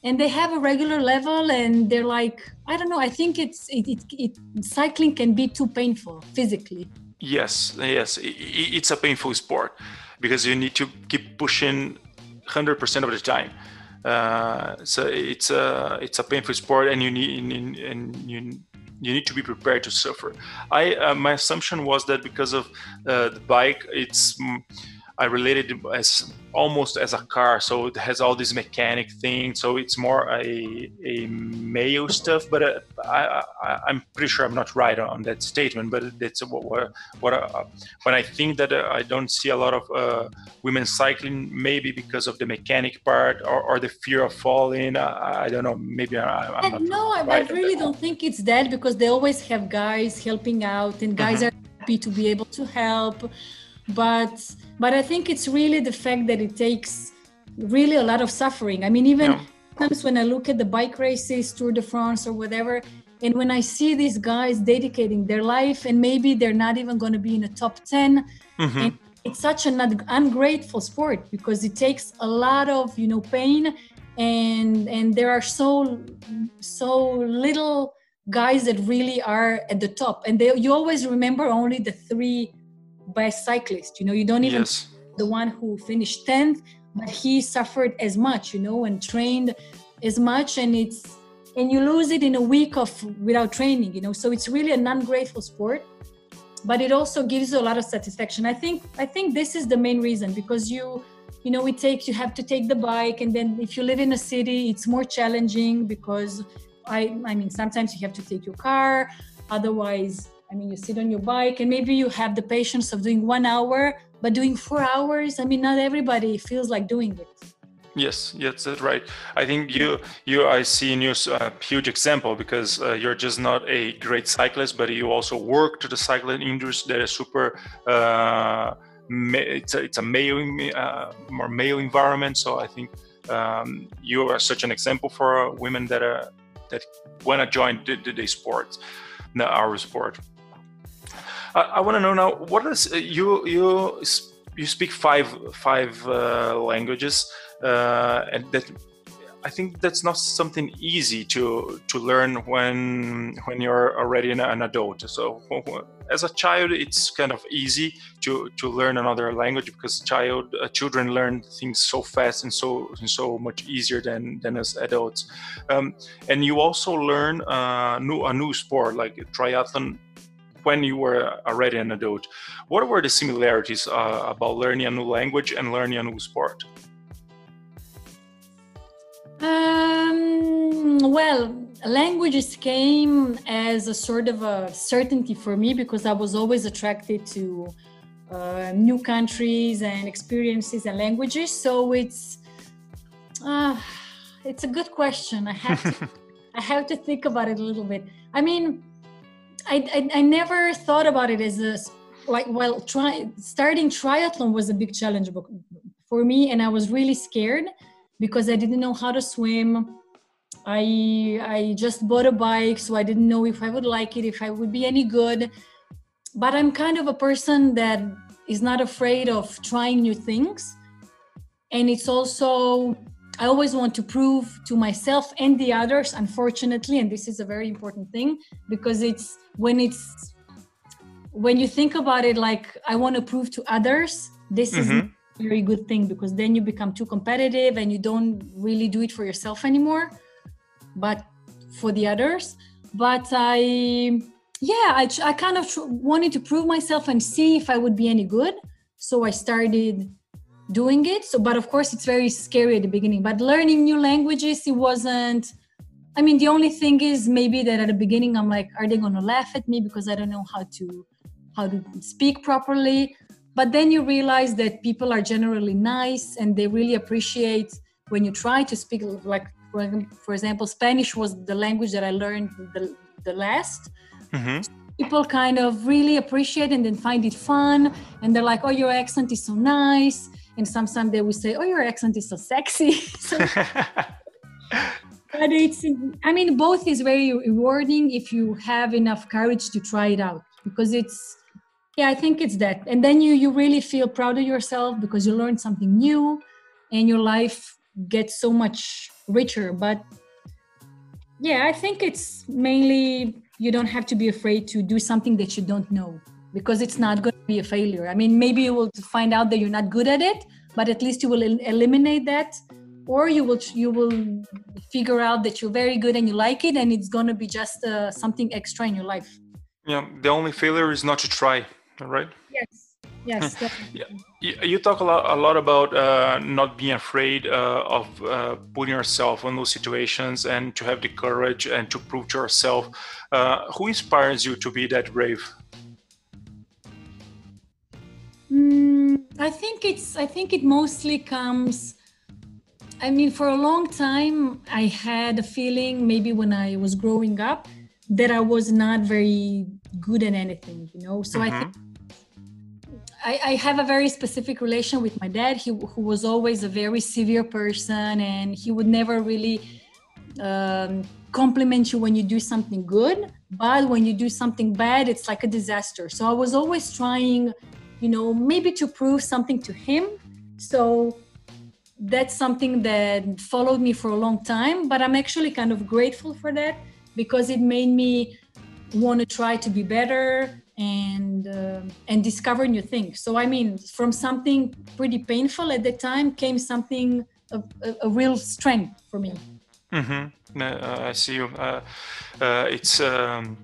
and they have a regular level and they're like i don't know i think it's it, it, it cycling can be too painful physically yes yes it, it's a painful sport because you need to keep pushing 100% of the time. Uh, so it's a it's a painful sport, and you need and you you need to be prepared to suffer. I uh, my assumption was that because of uh, the bike, it's I related it as almost as a car, so it has all these mechanic things. So it's more a, a male stuff. But uh, I, I, am pretty sure I'm not right on that statement. But that's what what, what uh, when I think that uh, I don't see a lot of uh, women cycling, maybe because of the mechanic part or, or the fear of falling. I, I don't know. Maybe I, am not. No, right I really don't think it's that because they always have guys helping out, and guys mm-hmm. are happy to be able to help but but i think it's really the fact that it takes really a lot of suffering i mean even yeah. sometimes when i look at the bike races tour de france or whatever and when i see these guys dedicating their life and maybe they're not even going to be in the top 10 mm-hmm. it's such an ungrateful sport because it takes a lot of you know pain and and there are so so little guys that really are at the top and they, you always remember only the three best cyclist. You know, you don't even yes. the one who finished 10th, but he suffered as much, you know, and trained as much and it's and you lose it in a week of without training, you know. So it's really an ungrateful sport. But it also gives you a lot of satisfaction. I think I think this is the main reason because you you know it takes you have to take the bike and then if you live in a city it's more challenging because I I mean sometimes you have to take your car otherwise I mean, you sit on your bike and maybe you have the patience of doing one hour, but doing four hours, I mean, not everybody feels like doing it. Yes, yes, that's right. I think you, you, I see in you a huge example because uh, you're just not a great cyclist, but you also work to the cycling industry that is super. Uh, it's a, it's a male, uh, more male environment. So I think um, you are such an example for women that are that want to join the, the, the sport, the, our sport. I, I want to know now. What is uh, you you you speak five five uh, languages, uh, and that I think that's not something easy to to learn when when you're already an, an, adult. So as a child, it's kind of easy to to learn another language because child uh, children learn things so fast and so and so much easier than than as adults. Um, and you also learn uh, new a new sport like triathlon when you were already an adult. What were the similarities uh, about learning a new language and learning a new sport? Um, well, languages came as a sort of a certainty for me because I was always attracted to uh, new countries and experiences and languages. So it's uh, it's a good question. I have to, I have to think about it a little bit. I mean, I, I, I never thought about it as a like well try starting triathlon was a big challenge for me and i was really scared because i didn't know how to swim. I i just bought a bike so i didn't know if i would like it if i would be any good. But i'm kind of a person that is not afraid of trying new things. And it's also I always want to prove to myself and the others, unfortunately, and this is a very important thing because it's when it's when you think about it like I want to prove to others, this mm-hmm. is a very good thing because then you become too competitive and you don't really do it for yourself anymore, but for the others. But I, yeah, I, I kind of tr- wanted to prove myself and see if I would be any good. So I started doing it. So but of course it's very scary at the beginning. But learning new languages it wasn't i mean the only thing is maybe that at the beginning i'm like are they going to laugh at me because i don't know how to how to speak properly? But then you realize that people are generally nice and they really appreciate when you try to speak like for example spanish was the language that i learned the, the last. Mm-hmm. People kind of really appreciate and then find it fun. And they're like oh your accent is so nice and sometimes they will say, "Oh, your accent is so sexy." so, but it's, I mean, both is very rewarding if you have enough courage to try it out because it's, yeah, I think it's that, and then you you really feel proud of yourself because you learned something new, and your life gets so much richer. But yeah, I think it's mainly you don't have to be afraid to do something that you don't know because it's not going to be a failure. I mean, maybe you will find out that you're not good at it, but at least you will el- eliminate that or you will you will figure out that you're very good and you like it and it's going to be just uh, something extra in your life yeah the only failure is not to try right yes yes yeah. you talk a lot, a lot about uh, not being afraid uh, of uh, putting yourself in those situations and to have the courage and to prove to yourself uh, who inspires you to be that brave mm, i think it's i think it mostly comes I mean, for a long time, I had a feeling maybe when I was growing up that I was not very good at anything, you know. So mm-hmm. I think I, I, have a very specific relation with my dad. He who was always a very severe person, and he would never really um, compliment you when you do something good. But when you do something bad, it's like a disaster. So I was always trying, you know, maybe to prove something to him. So that's something that followed me for a long time but i'm actually kind of grateful for that because it made me want to try to be better and uh, and discover new things so i mean from something pretty painful at the time came something a, a, a real strength for me mm-hmm. uh, i see you uh, uh, it's um,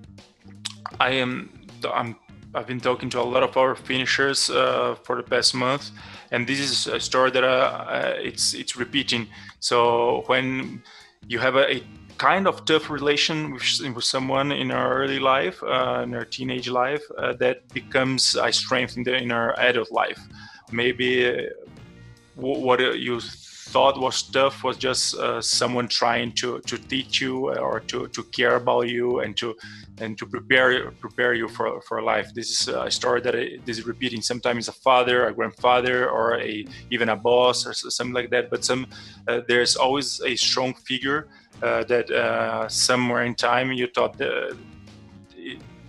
i am i'm i've been talking to a lot of our finishers uh, for the past month and this is a story that uh, uh, it's it's repeating. So when you have a, a kind of tough relation with, with, someone in our early life, uh, in our teenage life, uh, that becomes a strength in, the, in our adult life. Maybe uh, what you thought was tough was just uh, someone trying to, to teach you or to, to care about you and to and to prepare prepare you for, for life. This is a story that is repeating. Sometimes a father, a grandfather, or a even a boss or something like that. But some uh, there's always a strong figure uh, that uh, somewhere in time you thought the,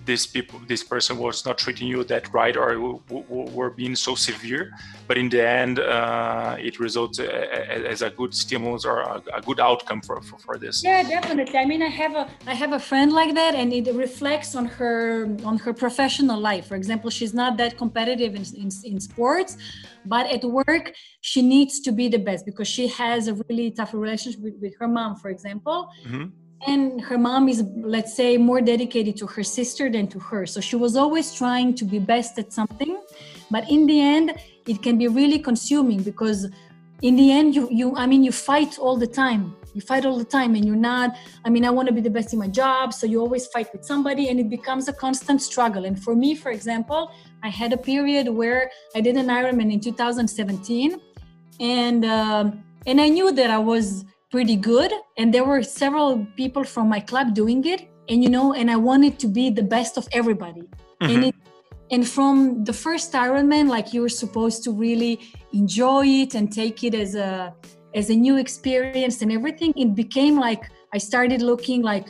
this people this person was not treating you that right or w- w- were being so severe but in the end uh, it results as a good stimulus or a, a good outcome for, for, for, this. Yeah definitely. I mean i have a i have a friend like that and it reflects on her on her professional life. For example she's not that competitive in, in, in sports but at work she needs to be the best because she has a really tough relationship with, with her mom for example. Mm-hmm and her mom is let's say more dedicated to her sister than to her. So she was always trying to be best at something but in the end it can be really consuming because in the end you you i mean you fight all the time. You fight all the time and you're not i mean i want to be the best in my job so you always fight with somebody and it becomes a constant struggle. And for me for example i had a period where i did an ironman in 2017 and um, and i knew that i was pretty good. And there were several people from my club doing it. And you know and i wanted to be the best of everybody. Mm-hmm. and it and from the first ironman like you were supposed to really enjoy it and take it as a as a new experience and everything. It became like i started looking like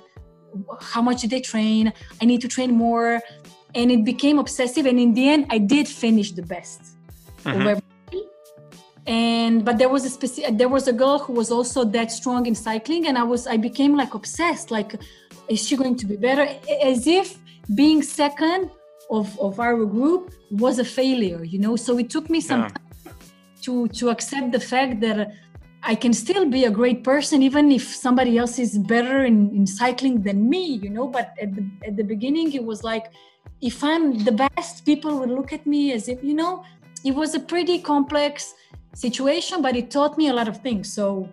how much did they train? I need to train more. And it became obsessive. And in the end i did finish the best. Mm-hmm and but there was a specific there was a girl who was also that strong in cycling and i was i became like obsessed like is she going to be better? As if being second of of our group was a failure you know? So it took me some yeah. time to to accept the fact that i can still be a great person even if somebody else is better in, in cycling than me you know? But at the at the beginning it was like if i'm the best people would look at me as if you know? It was a pretty complex situation, but it taught me a lot of things. So,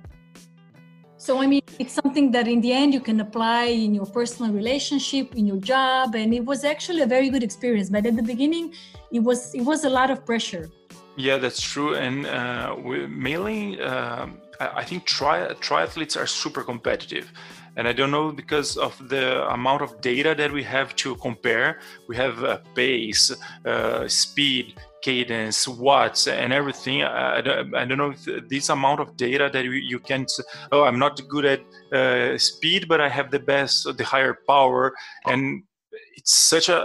so I mean, it's something that in the end you can apply in your personal relationship, in your job, and it was actually a very good experience. But at the beginning, it was it was a lot of pressure. Yeah, that's true, and uh, mainly, uh, I think tri- triathletes are super competitive and I don't know because of the amount of data that we have to compare. We have uh, pace, uh, speed, cadence, watts, and everything. I, I, don't know this amount of data that you, you can. Oh, I'm not good at uh, speed, but I have the best, the higher power, and it's such a,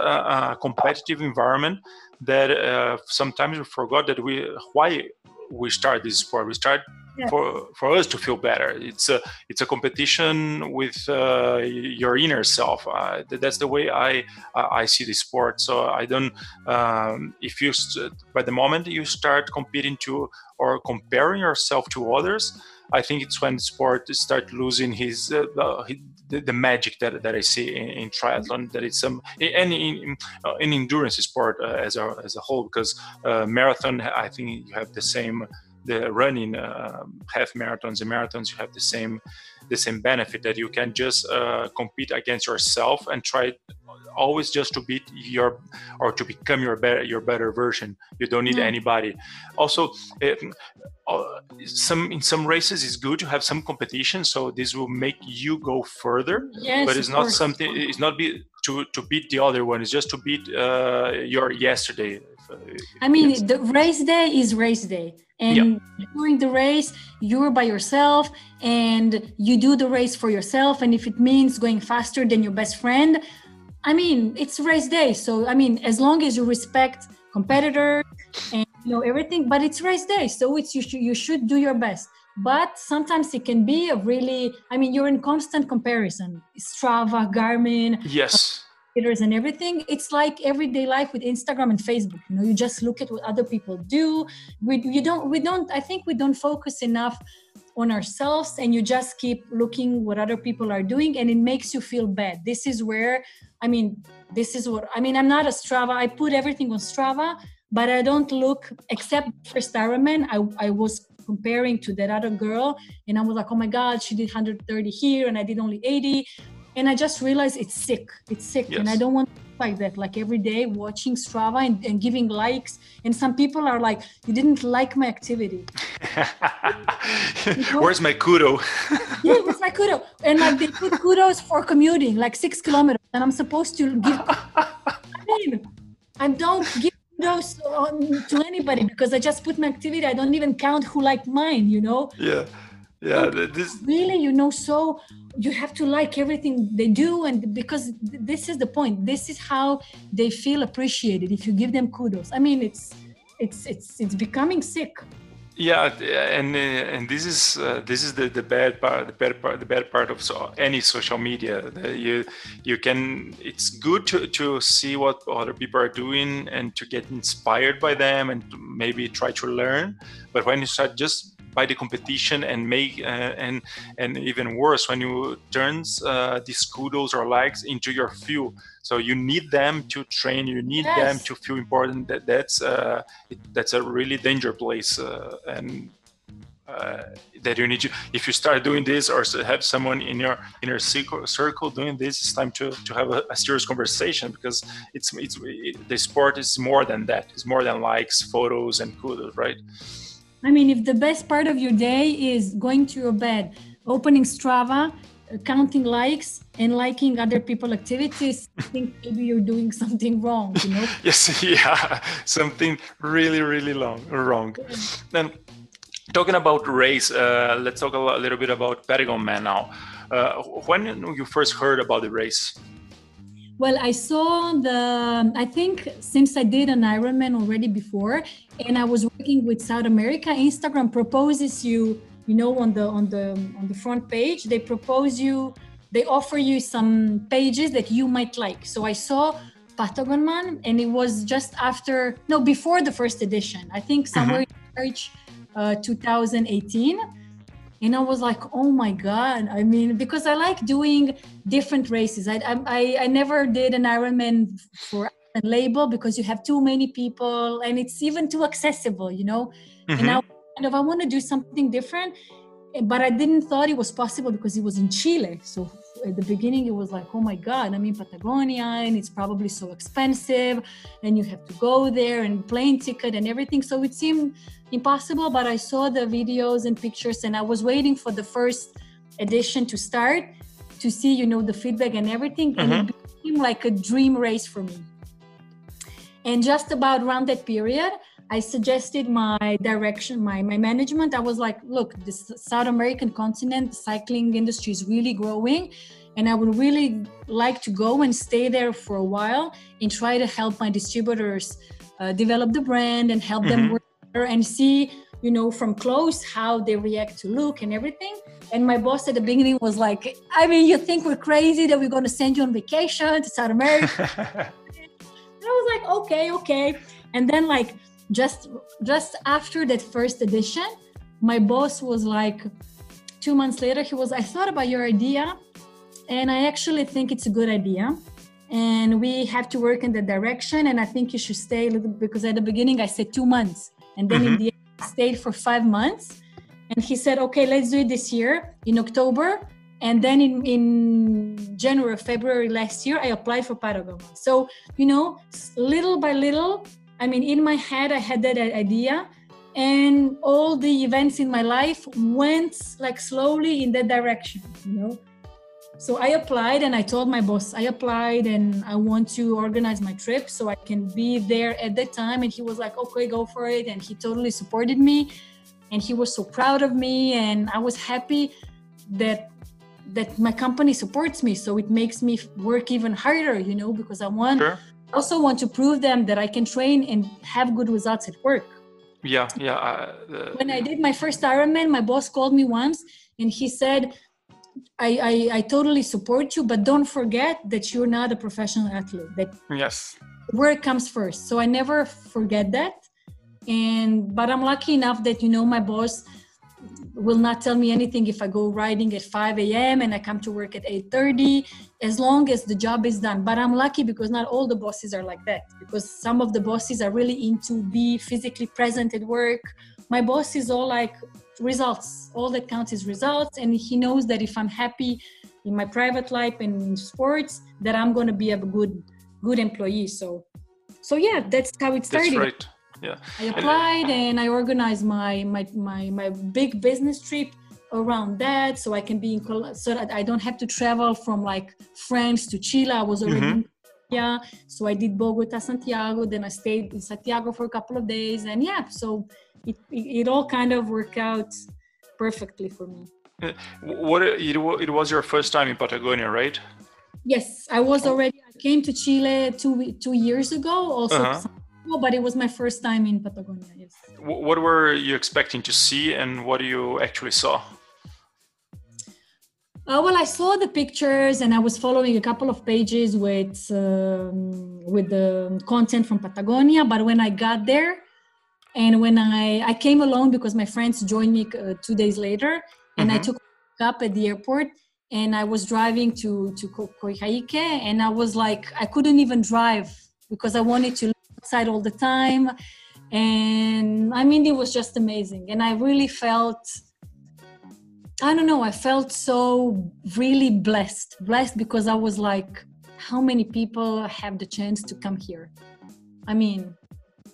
a competitive environment that uh, sometimes we forgot that we why we start this sport. We start for for us to feel better. It's a it's a competition with uh, your inner self. Uh, that's the way I I see the sport. So I don't. Um, if you st- by the moment you start competing to or comparing yourself to others, I think it's when sport start losing his, uh, the, the, magic that, that I see in, in triathlon. That it's some and in, in, uh, endurance sport uh, as a as a whole because uh, marathon I think you have the same the running uh, half marathons and marathons you have the same the same benefit that you can just uh, compete against yourself and try always just to beat your or to become your better your better version you don't need mm. anybody also it, uh, some in some races it's good to have some competition so this will make you go further yes, but it's not course. something it's not be to to beat the other one it's just to beat uh, your yesterday I mean, the race day is race day. And during the race, you're by yourself and you do the race for yourself. And if it means going faster than your best friend, I mean, it's race day. So, I mean, as long as you respect competitors and you know everything, but it's race day. So it's you should, you should do your best. But sometimes it can be a really, I mean, you're in constant comparison. Strava, Garmin. Yes and everything it's like everyday life with instagram and facebook. You know you just look at what other people do. We you don't we don't i think we don't focus enough on ourselves and you just keep looking what other people are doing and it makes you feel bad. This is where i mean this is what i mean i'm not a strava i put everything on strava but i don't look except for Ironman i, I was comparing to that other girl and i was like oh my god she did 130 here and i did only 80 and I just realized it's sick. It's sick, yes. and I don't want to like that. Like every day watching Strava and, and, giving likes, and some people are like, "You didn't like my activity." know? Where's my kudo? yeah, where's my kudo? And like they put kudos for commuting, like six kilometers, and I'm supposed to give. I mean, I don't give kudos um, to anybody because I just put my activity. I don't even count who liked mine. You know. Yeah yeah this really? You know so you have to like everything they do and because this is the point. This is how they feel appreciated if you give them kudos. I mean it's it's it's it's becoming sick. Yeah and uh, and this is uh, this is the, the bad part the bad part the bad part of so, any social media. You you can it's good to, to see what other people are doing and to get inspired by them and maybe try to learn. But when you start just by the competition and make uh, and and even worse when you turns uh, these kudos or likes into your fuel. So you need them to train you need yes. them to feel important. That that's uh, it, that's a really danger place uh, and uh, that you need to if you start doing this or have someone in your inner circle, circle doing this it's time to, to have a, a serious conversation because it's it's it, the sport is more than that. It's more than likes photos and kudos right I mean, if the best part of your day is going to your bed, opening Strava, counting likes, and liking other people' activities, I think maybe you're doing something wrong, you know? yes, yeah, something really, really long, wrong. Then, talking about race, uh, let's talk a little bit about Patagonman now. Uh, when you first heard about the race? Well, I saw the, I think since I did an Ironman already before, and I was working with South America, Instagram proposes you, you know, on the on the on the front page, they propose you, they offer you some pages that you might like. So I saw Patagonman, and it was just after, no, before the first edition. I think somewhere mm-hmm. in March uh, 2018 and I was like, oh my god! I mean, because I like doing different races. I I I never did an Ironman for a label because you have too many people and it's even too accessible, you know. Mm-hmm. And I kind of I want to do something different, but I didn't thought it was possible because it was in Chile. So at the beginning it was like oh my god i'm in patagonia and it's probably so expensive and you have to go there and plane ticket and everything so it seemed impossible but i saw the videos and pictures and i was waiting for the first edition to start to see you know the feedback and everything mm-hmm. and it mm-hmm. became like a dream race for me and just about around that period I suggested my direction, my, my management. I was like, look, this South American continent, cycling industry is really growing. And I would really like to go and stay there for a while and try to help my distributors uh, develop the brand and help mm-hmm. them work and see you know, from close how they react to look and everything. And my boss at the beginning was like, I mean, you think we're crazy that we're going to send you on vacation to South America? And I was like, okay, okay. And then like just just after that first edition, my boss was like, two months later, he was, I thought about your idea, and I actually think it's a good idea. And we have to work in the direction, and I think you should stay a little because at the beginning I said two months, and then mm-hmm. in the end I stayed for five months. And he said, okay, let's do it this year in October. And then in, in January, February last year, I applied for Patagonia. So, you know, little by little, I mean, in my head, I had that idea and all the events in my life went like slowly in that direction you know so i applied and i told my boss i applied and i want to organize my trip so i can be there at that time. And he was like okay go for it. And he totally supported me. And he was so proud of me. And i was happy that that my company supports me. So it makes me work even harder you know because i want sure. also want to prove them that i can train and have good results at work. Yeah yeah uh, uh, when i did my first ironman my boss called me once and he said I, I, I totally support you but don't forget that you're not a professional athlete that yes work comes first so i never forget that and but i'm lucky enough that you know my boss will not tell me anything if I go riding at 5 a.m. and I come to work at 8:30, as long as the job is done. But I'm lucky because not all the bosses are like that. Because some of the bosses are really into be physically present at work. My boss is all like results. All that counts is results, and he knows that if I'm happy in my private life and in sports, that I'm going to be a good good employee. So, so yeah, that's how it started. That's right yeah i applied and i organized my my my, my big business trip around that so i can be in so that i don't have to travel from like france to chile i was already mm-hmm. yeah so i did bogota santiago then i stayed in santiago for a couple of days and yeah so it, it, it all kind of worked out perfectly for me uh, what it, it was your first time in patagonia right yes i was already i came to chile two two years ago also uh-huh but it was my first time in Patagonia. Yes. What were you expecting to see, and what you actually saw? Uh, well, I saw the pictures, and I was following a couple of pages with um, with the content from Patagonia. But when I got there, and when I I came alone because my friends joined me uh, two days later, and mm-hmm. I took up at the airport, and I was driving to to Coyhaique, and I was like I couldn't even drive because I wanted to look outside all the time. And i mean it was just amazing. And i really felt i don't know i felt so really blessed blessed because i was like how many people have the chance to come here? I mean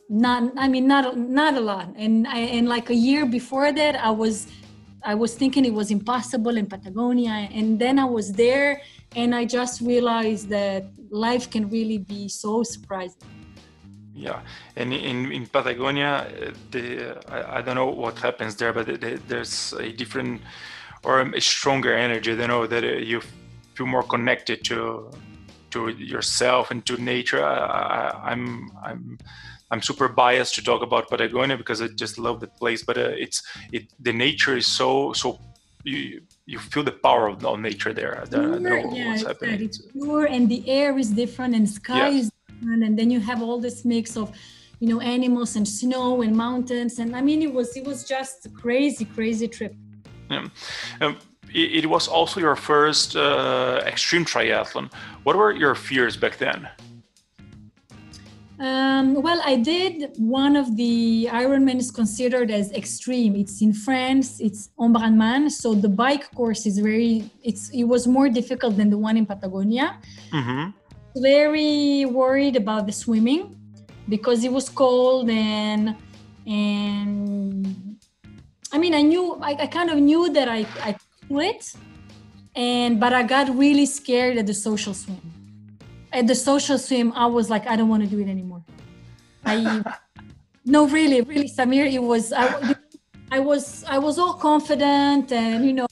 not i mean not not a lot and I, and like a year before that i was i was thinking it was impossible in patagonia and then i was there and i just realized that life can really be so surprising yeah, and in, in Patagonia, uh, the I, I don't know what happens there, but there's a different or a stronger energy. You know that uh, you feel more connected to to yourself and to nature. I, I'm, I'm I'm super biased to talk about Patagonia because I just love the place, but uh, it's it the nature is so so you you feel the power of, of nature there. I don't, I don't yeah, what's. It's pure and the air is different and sky yeah. is and then you have all this mix of you know animals and snow and mountains and i mean it was it was just a crazy crazy trip yeah. Um, it, it, was also your first uh, extreme triathlon what were your fears back then um, well, I did one of the Ironman is considered as extreme. It's in France. It's Embrunman. So the bike course is very. It's it was more difficult than the one in Patagonia. Mm-hmm very worried about the swimming because it was cold and and I mean I knew I, I kind of knew that I I quit and but I got really scared at the social swim. At the social swim, I was like, I don't want to do it anymore. I no really, really, Samir, it was I, I was I was all confident and you know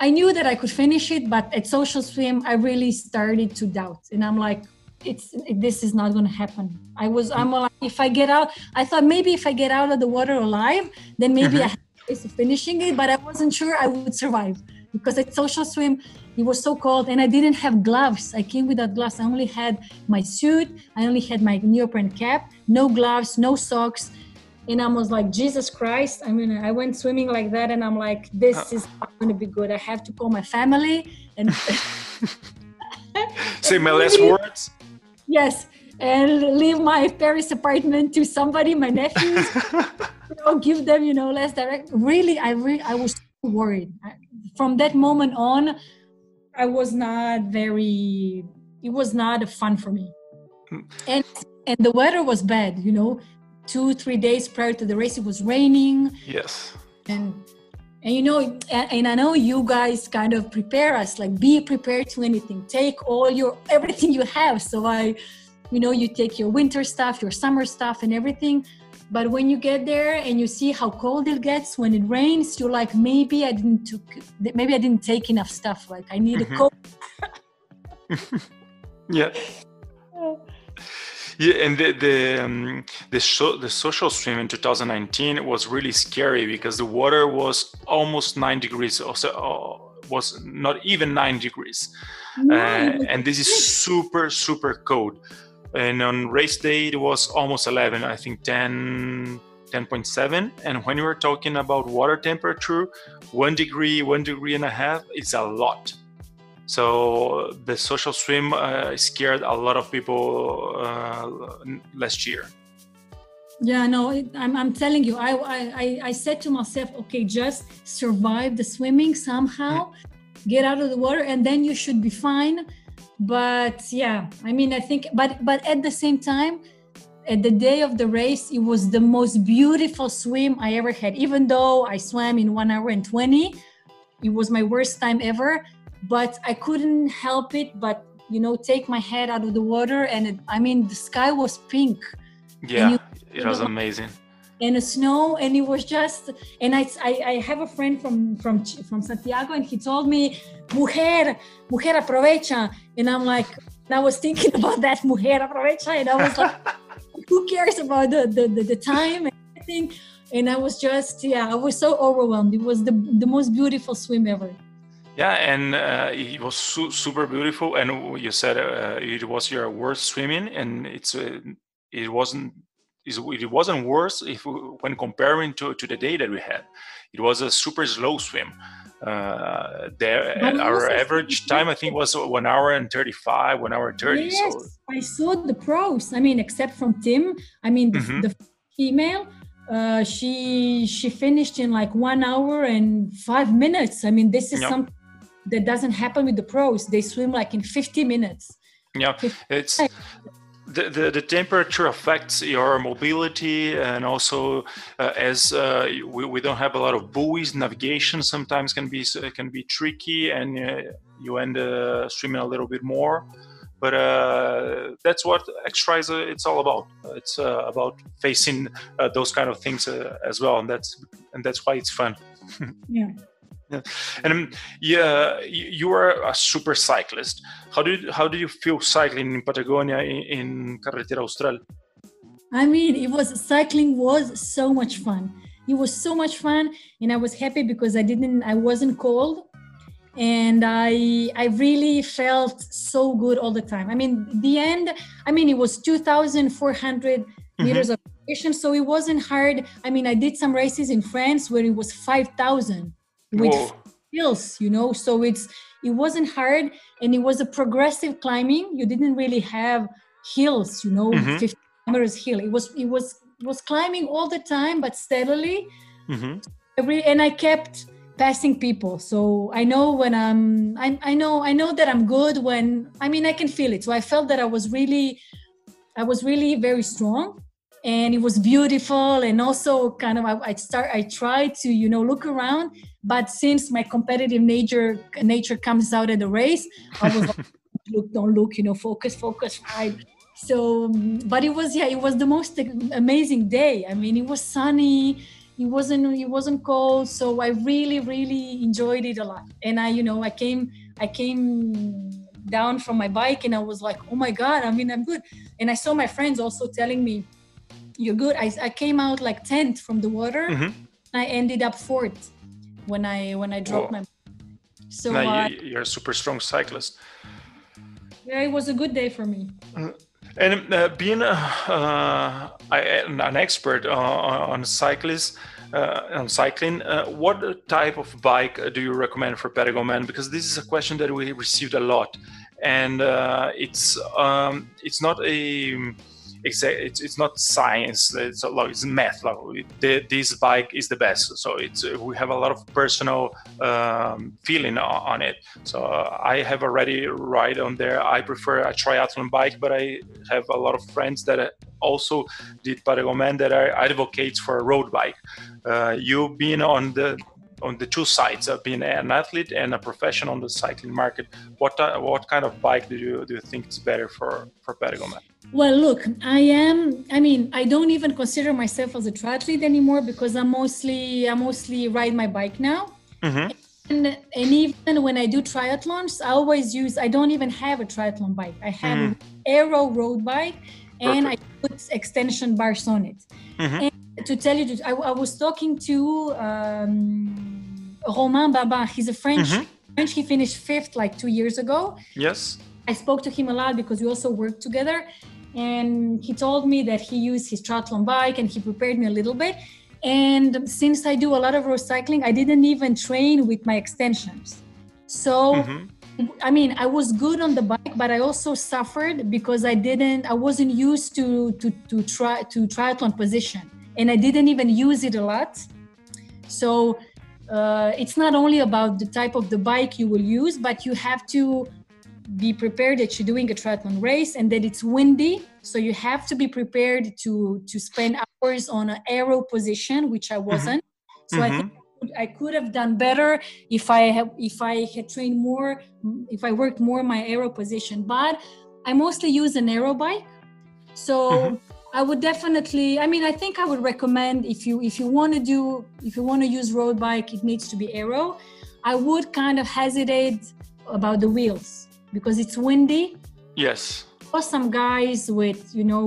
I knew that I could finish it, but at social swim, I really started to doubt. And I'm like, it's this is not going to happen. I was I'm like if I get out, I thought maybe if I get out of the water alive, then maybe mm-hmm. I have a finishing it, but I wasn't sure I would survive because at social swim it was so cold and I didn't have gloves. I came without gloves. I only had my suit, I only had my neoprene cap, no gloves, no socks. And I was like, Jesus Christ. I mean, I went swimming like that and I'm like, this uh. is not going to be good. I have to call my family and say my last words. Yes. And leave my Paris apartment to somebody, my nephews, you know, give them, you know, less direct. Really, I re- I was worried. From that moment on, I was not very. It was not a fun for me, hmm. and and the weather was bad. You know, two three days prior to the race, it was raining. Yes. And and you know and, and, i know you guys kind of prepare us like be prepared to anything take all your everything you have so i you know you take your winter stuff your summer stuff and everything but when you get there and you see how cold it gets when it rains, you're like, maybe I didn't took, maybe I didn't take enough stuff. Like I need mm-hmm. a coat. yeah. Yeah, and the the um, the, the social swim in 2019 was really scary because the water was almost nine degrees, also uh, was not even nine degrees, no. uh, and this is super super cold and on race day it was almost 11 i think 10 10.7 and when you were talking about water temperature one degree one degree and a half is a lot. So the social swim uh, scared a lot of people uh, last year. Yeah no I'm, I'm telling you I, I i said to myself okay just survive the swimming somehow mm. get out of the water and then you should be fine but yeah i mean i think but but at the same time at the day of the race it was the most beautiful swim i ever had. Even though i swam in one hour and 20 it was my worst time ever but i couldn't help it but you know take my head out of the water and it, i mean the sky was pink. Yeah you, it was amazing and snow and it was just and I, I, I have a friend from from from santiago and he told me mujer mujer aprovecha. And i'm like and i was thinking about that mujer aprovecha. And i was like who cares about the, the the, the time and everything? And i was just yeah i was so overwhelmed. It was the the most beautiful swim ever. Yeah, and uh, it was su- super beautiful. And you said uh, it was your worst swimming, and it's uh, it wasn't it wasn't worse if when comparing to, to the day that we had. It was a super slow swim. Uh, there, our average time I think was one hour and thirty five, one hour thirty. Yes, so. I saw the pros. I mean, except from Tim. I mean, the, mm-hmm. the female. Uh, she she finished in like one hour and five minutes. I mean, this is yep. something that doesn't happen with the pros. They swim like in fifty minutes. Yeah, it's the, the, the, temperature affects your mobility and also uh, as uh, we, we don't have a lot of buoys navigation sometimes can be can be tricky and uh, you end uh, swimming a little bit more. But uh, that's what extra is uh, it's all about. It's about facing those kind of things as well. And that's and that's why it's fun. Yeah yeah. And um, yeah, you are a super cyclist. How did how do you feel cycling in Patagonia in, in Carretera Austral? I mean, it was cycling was so much fun. It was so much fun, and I was happy because I didn't, I wasn't cold, and I I really felt so good all the time. I mean, the end. I mean, it was two thousand four hundred mm-hmm. meters of elevation, so it wasn't hard. I mean, I did some races in France where it was five thousand with Whoa. hills you know? So it's it wasn't hard and it was a progressive climbing. You didn't really have hills you know mm-hmm. 50 meters hill. It was it was it was climbing all the time but steadily. Mm-hmm. every and i kept passing people. So i know when i'm I, I know i know that i'm good when i mean i can feel it. So i felt that i was really i was really very strong and it was beautiful. And also kind of I, I start i tried to you know look around but since my competitive nature nature comes out at the race i was like look don't look you know focus focus right? So but it was yeah it was the most amazing day. I mean it was sunny it wasn't it wasn't cold so i really really enjoyed it a lot. And i you know i came i came down from my bike and I was like, oh my God, I mean, I'm good. And I saw my friends also telling me, you're good. I, I came out like 10th from the water. Mhm. I ended up fourth when I when I dropped Whoa. my. So Now, uh, you, you're a super strong cyclist. yeah, it was a good day for me. And uh, being a, uh, an expert on, on cyclists, uh, on cycling, uh, what type of bike do you recommend for Patagonman? Because this is a question that we received a lot, and uh, it's um, it's not a it's, it's not science it's a lot it's math like, the, this bike is the best. So it's we have a lot of personal um, feeling on it. So i have already ride on there. I prefer a triathlon bike but i have a lot of friends that also did Patagon that are advocates for a road bike. Uh, you being on the on the two sides of being an athlete and a professional on the cycling market what what kind of bike do you do you think is better for for Patagon Well, look, I am. I mean, I don't even consider myself as a triathlete anymore because I'm mostly I mostly ride my bike now. mm-hmm. And, and even when I do triathlons, I always use. I don't even have a triathlon bike. I have Mhm. an aero road bike, and I put extension bars on it. Mhm. To tell you, I, I was talking to um, Romain Babin. He's a French. Mhm. French. He finished fifth like two years ago. yes I spoke to him a lot because we also worked together. And he told me that he used his triathlon bike and he prepared me a little bit. And since I do a lot of road cycling, I didn't even train with my extensions. So, Mhm. I mean, I was good on the bike, but I also suffered because I didn't, I wasn't used to to to try to triathlon position, and I didn't even use it a lot. So uh, it's not only about the type of the bike you will use, but you have to be prepared that you're doing a triathlon race and that it's windy. So you have to be prepared to to spend hours on an aero position, which I wasn't. So I Mhm. think I could have done better if I have if I had trained more, if I worked more my aero position. But I mostly use an aero bike, so Mhm. I would definitely. I mean, I think I would recommend if you if you want to do if you want to use road bike, it needs to be aero. I would kind of hesitate about the wheels because it's windy. yes Saw some guys with you know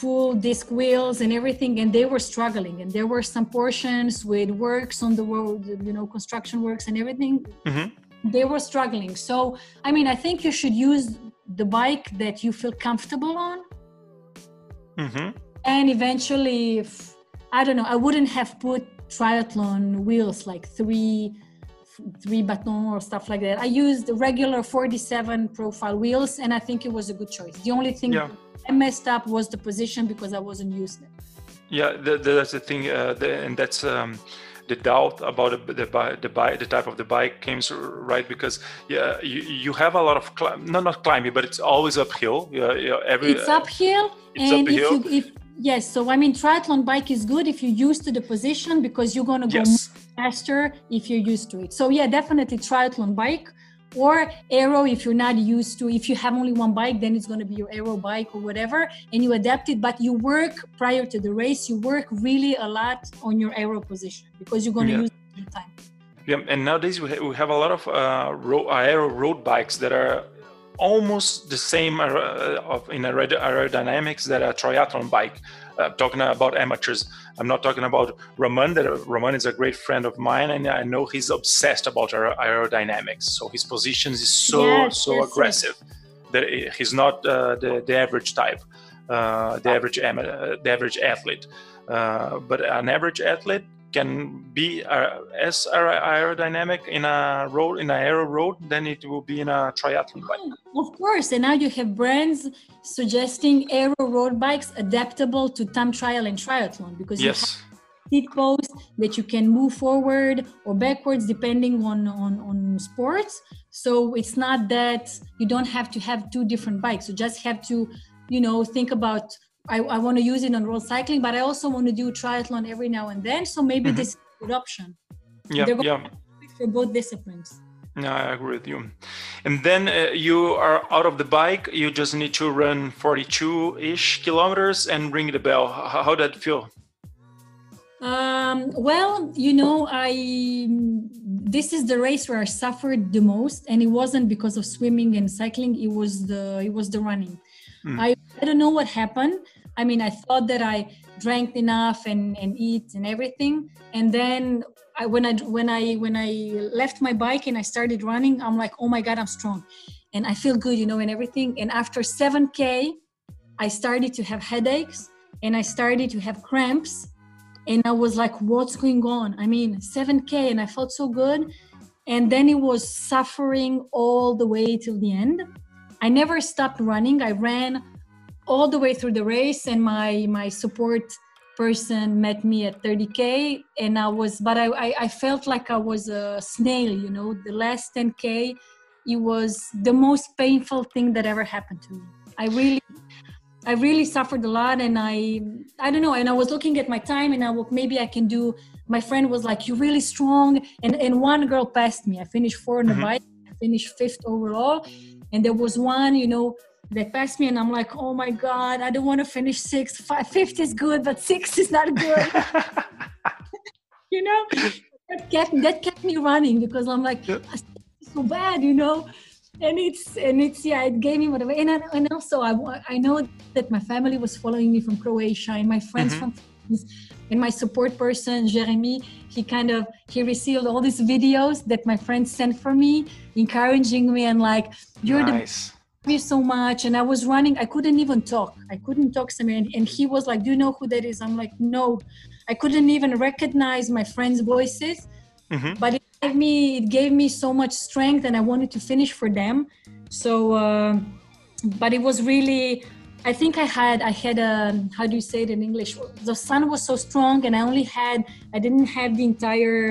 full disc wheels and everything and they were struggling and there were some portions with works on the road you know construction works and everything Mhm. they were struggling so i mean i think you should use the bike that you feel comfortable on hmm and eventually if, i don't know i wouldn't have put triathlon wheels like three three baton or stuff like that. I used regular 47 profile wheels and i think it was a good choice. The only thing Yeah. i messed up was the position because i wasn't used it. Yeah, the, the, that's the thing, uh, the, and that's um, the doubt about the the, the bike, the type of the bike came right because yeah, you, you have a lot of climb, no, not climbing, but it's always uphill. Yeah, yeah, every it's uphill it's and uphill. if you if yes so i mean triathlon bike is good if you're used to the position because you're going to go yes, faster if you're used to it. So yeah, definitely triathlon bike or aero if you're not used to. If you have only one bike, then it's going to be your aero bike or whatever, and you adapt it. But you work prior to the race. You work really a lot on your aero position because you're going to use it all the time. yeah. And nowadays we, we have a lot of uh, ro- aero road bikes that are almost the same uh, of in aer- aerodynamics that a triathlon bike. Uh, talking about amateurs, I'm not talking about Roman. That uh, Roman is a great friend of mine, and I know he's obsessed about aer- aerodynamics. So his positions is so Yes, so yes, yes. aggressive that he's not uh, the the average type, uh, the average ama- uh, the average athlete. Uh, but an average athlete can be uh, as aerodynamic in a road in an aero road than it will be in a triathlon bike. Of course, and now you have brands suggesting aero road bikes adaptable to time trial and triathlon because you have seat post that you can move forward or backwards depending on, on on sports. So it's not that you don't have to have two different bikes. You just have to you know think about i, I want to use it on road cycling but i also want to do triathlon every now and then so maybe Mhm. this is a good option Yeah, yeah. for both disciplines No, I agree with you. And then uh, you are out of the bike. You just need to run 42-ish kilometers and ring the bell. How, how that feel? Um, well, you know, I this is the race where I suffered the most, and it wasn't because of swimming and cycling. It was the it was the running. Mm. I I don't know what happened. I mean, I thought that I drank enough and and eat and everything, and then I, when I when I when I left my bike and I started running, I'm like, oh my god, I'm strong, and I feel good, you know, and everything. And after 7k, I started to have headaches and I started to have cramps and I was like, what's going on? I mean, 7K, and I felt so good. And then it was suffering all the way till the end. I never stopped running. I ran all the way through the race, and my my support person met me at 30k, and I was, but I I, I felt like I was a snail. You know, the last 10k, it was the most painful thing that ever happened to me. I really I really suffered a lot, and I I don't know. And I was looking at my time, and I well, maybe I can do. My friend was like, "You're really strong," and and one girl passed me. I finished four on the mm-hmm. bike, I finished fifth overall, and there was one, you know, that passed me, and I'm like, "Oh my god, I don't want to finish sixth. Five, fifth is good, but sixth is not good." you know, that kept that kept me running because I'm like, so bad, you know and it's and it's yeah it gave me whatever and, I, and also I, I know that my family was following me from croatia and my friends mm-hmm. from and my support person jeremy he kind of he received all these videos that my friends sent for me encouraging me and like you're nice. the me so much and i was running i couldn't even talk. I couldn't talk to and, and he was like do you know who that is? I'm like no. I couldn't even recognize my friends voices mm-hmm. but it gave me it gave me so much strength and i wanted to finish for them. So uh, but it was really i think i had i had a how do you say it in english? The sun was so strong and i only had i didn't have the entire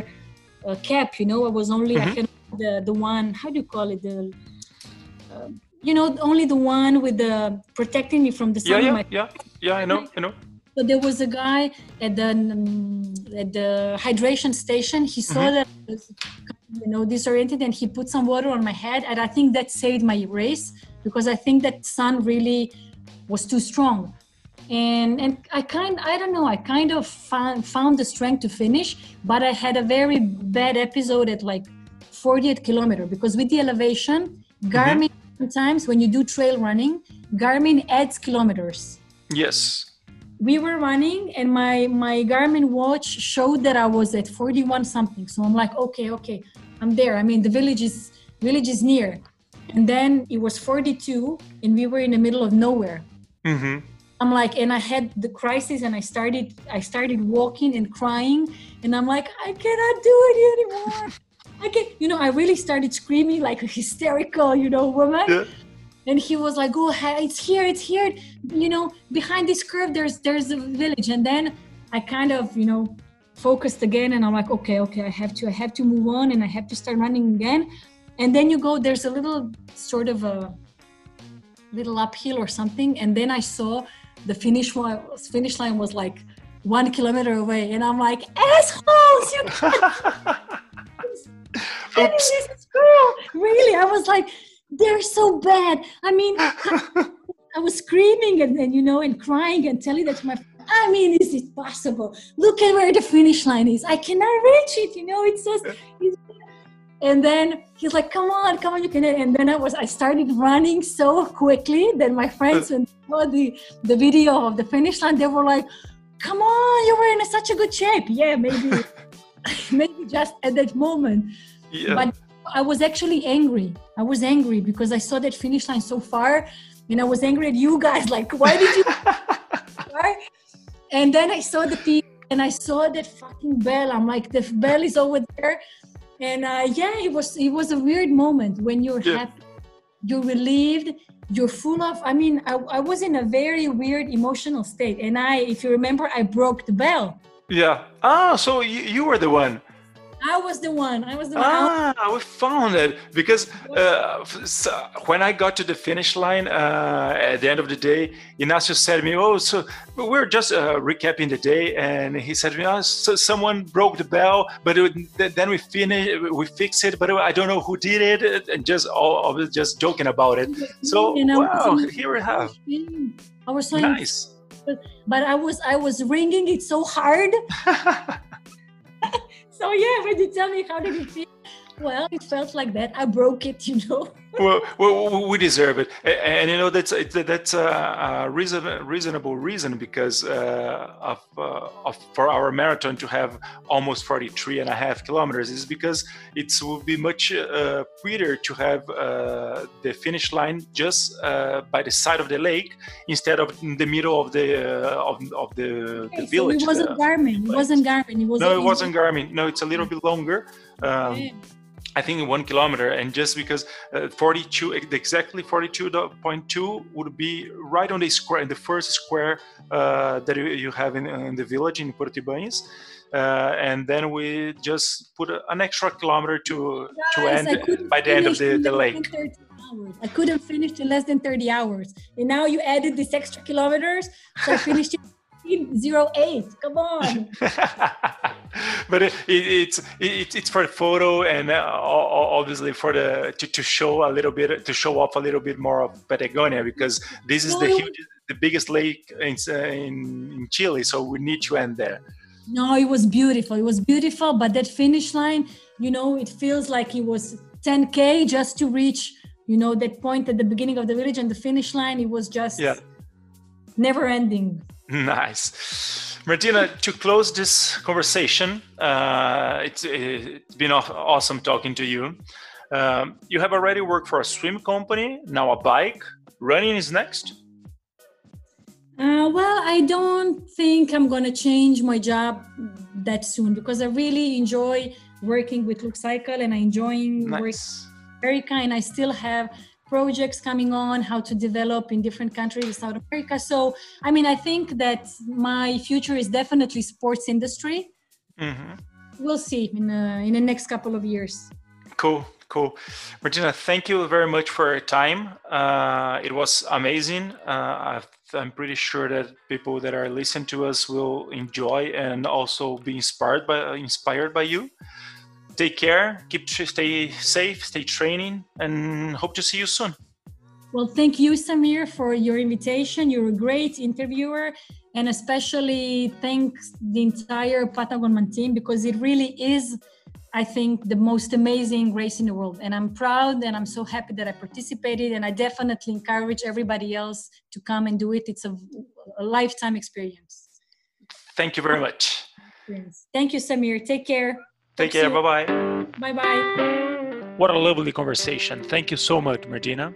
uh, cap you know? I was only mm-hmm. i had the the one how do you call it? The uh, you know only the one with the protecting me from the sun yeah yeah yeah yeah i know i know so there was a guy at the um, at the hydration station. He saw mm-hmm. that I was, you know disoriented, and he put some water on my head, and I think that saved my race because I think that sun really was too strong. And and I kind I don't know I kind of found found the strength to finish, but I had a very bad episode at like 48 kilometer because with the elevation, mm-hmm. Garmin sometimes when you do trail running, Garmin adds kilometers. Yes. We were running and my my garmin watch showed that i was at 41 something. So i'm like okay okay i'm there. I mean the village is village is near. And then it was 42 and we were in the middle of nowhere. Mm-hmm. i'm like and i had the crisis and i started i started walking and crying. And i'm like i cannot do it anymore i can you know i really started screaming like a hysterical you know woman. Yeah. And he was like oh it's here it's here. You know behind this curve there's there's a village. And then i kind of you know focused again and i'm like okay okay i have to i have to move on and i have to start running again. And then you go there's a little sort of a little uphill or something. And then i saw the finish line finish line was like one kilometer away. And i'm like assholes you Oops. this really i was like they're so bad. I mean, I was screaming and, then, you know, and crying and telling that to my I mean, is it possible? Look at where the finish line is. I cannot reach it, you know, it's just it's, and then he's like, come on, come on, you can and then I was I started running so quickly that my friends when saw the the video of the finish line, they were like, Come on, you were in such a good shape. Yeah, maybe maybe just at that moment. Yeah. But I was actually angry. I was angry because I saw that finish line so far, and I was angry at you guys. Like, why did you? and then I saw the people, and I saw that fucking bell. I'm like, the bell is over there, and uh, yeah, it was it was a weird moment when you're yeah. happy, you're relieved, you're full of. I mean, I, I was in a very weird emotional state, and I, if you remember, I broke the bell. Yeah. Ah, so you, you were the one. I was the one. I was the one. Ah, we found it because uh, so when I got to the finish line uh, at the end of the day, Ignacio said to me, "Oh, so we're just uh, recapping the day," and he said to me, "Oh, so someone broke the bell, but it, then we finished, we fixed it, but I don't know who did it," and just all just joking about it. So you know, wow, here we have. I was so nice. but I was I was ringing it so hard. so yeah, when you tell me how did it feel? Well, it felt like that. I broke it, you know. well, well, we deserve it, and, and you know that's that's a, a reason, reasonable reason because uh, of, uh, of, for our marathon to have almost 43 and a half kilometers is because it would be much uh, prettier to have uh, the finish line just uh, by the side of the lake instead of in the middle of the uh, of, of the, okay, the village. So it wasn't Garmin. It wasn't Garmin. It was no, it wasn't Garmin. No, it's a little bit longer. Um, okay I think one kilometer, and just because uh, 42 exactly 42.2 would be right on the square in the first square uh, that you have in, in, the village in Puerto Ibáñez. Uh, and then we just put a, an extra kilometer to to end by the end of the, the lake. I couldn't finish in less than 30 hours, and now you added this extra kilometers, so I finished in 08. Come on. but it, it, it's it, it's for photo and uh, obviously for the to, to show a little bit to show off a little bit more of Patagonia because this is the huge the biggest lake in, in, in Chile so we need to end there. No it was beautiful. It was beautiful but that finish line you know it feels like it was 10k just to reach you know that point at the beginning of the village and the finish line it was just yeah. never ending. Nice Martina, to close this conversation, uh, it's, it's been awesome talking to you. Um, you have already worked for a swim company, now a bike. Running is next? Uh, well, I don't think I'm going to change my job that soon because I really enjoy working with Look Cycle and I enjoy nice. working very kind. I still have projects coming on, how to develop in different countries in South America. So, I mean, I think that my future is definitely sports industry. Mm-hmm. We'll see in uh, in the next couple of years. Cool, cool. Martina, thank you very much for your time. Uh, it was amazing. Uh, I'm pretty sure that people that are listening to us will enjoy and also be inspired by inspired by you take care, keep stay safe, stay training, and hope to see you soon. Well, thank you, Samir, for your invitation. You're a great interviewer, and especially thanks the entire Patagon team because it really is, I think, the most amazing race in the world. And I'm proud and I'm so happy that I participated. And I definitely encourage everybody else to come and do it. It's a, a lifetime experience. Thank you very much. Thank you, Samir. Take care. Take care. Bye bye. Bye bye. What a lovely conversation. Thank you so much, Martina.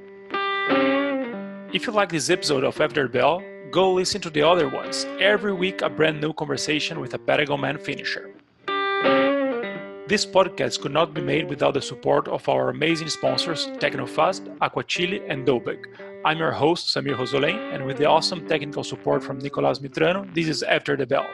If you like this episode of After the Bell, go listen to the other ones. Every week, a brand new conversation with a Patagonman finisher. This podcast could not be made without the support of our amazing sponsors Tecnofast, Aquachile, and Dobek. I'm your host, Samir Rosolém, and with the awesome technical support from Nicolas Mitrano, this is After the Bell.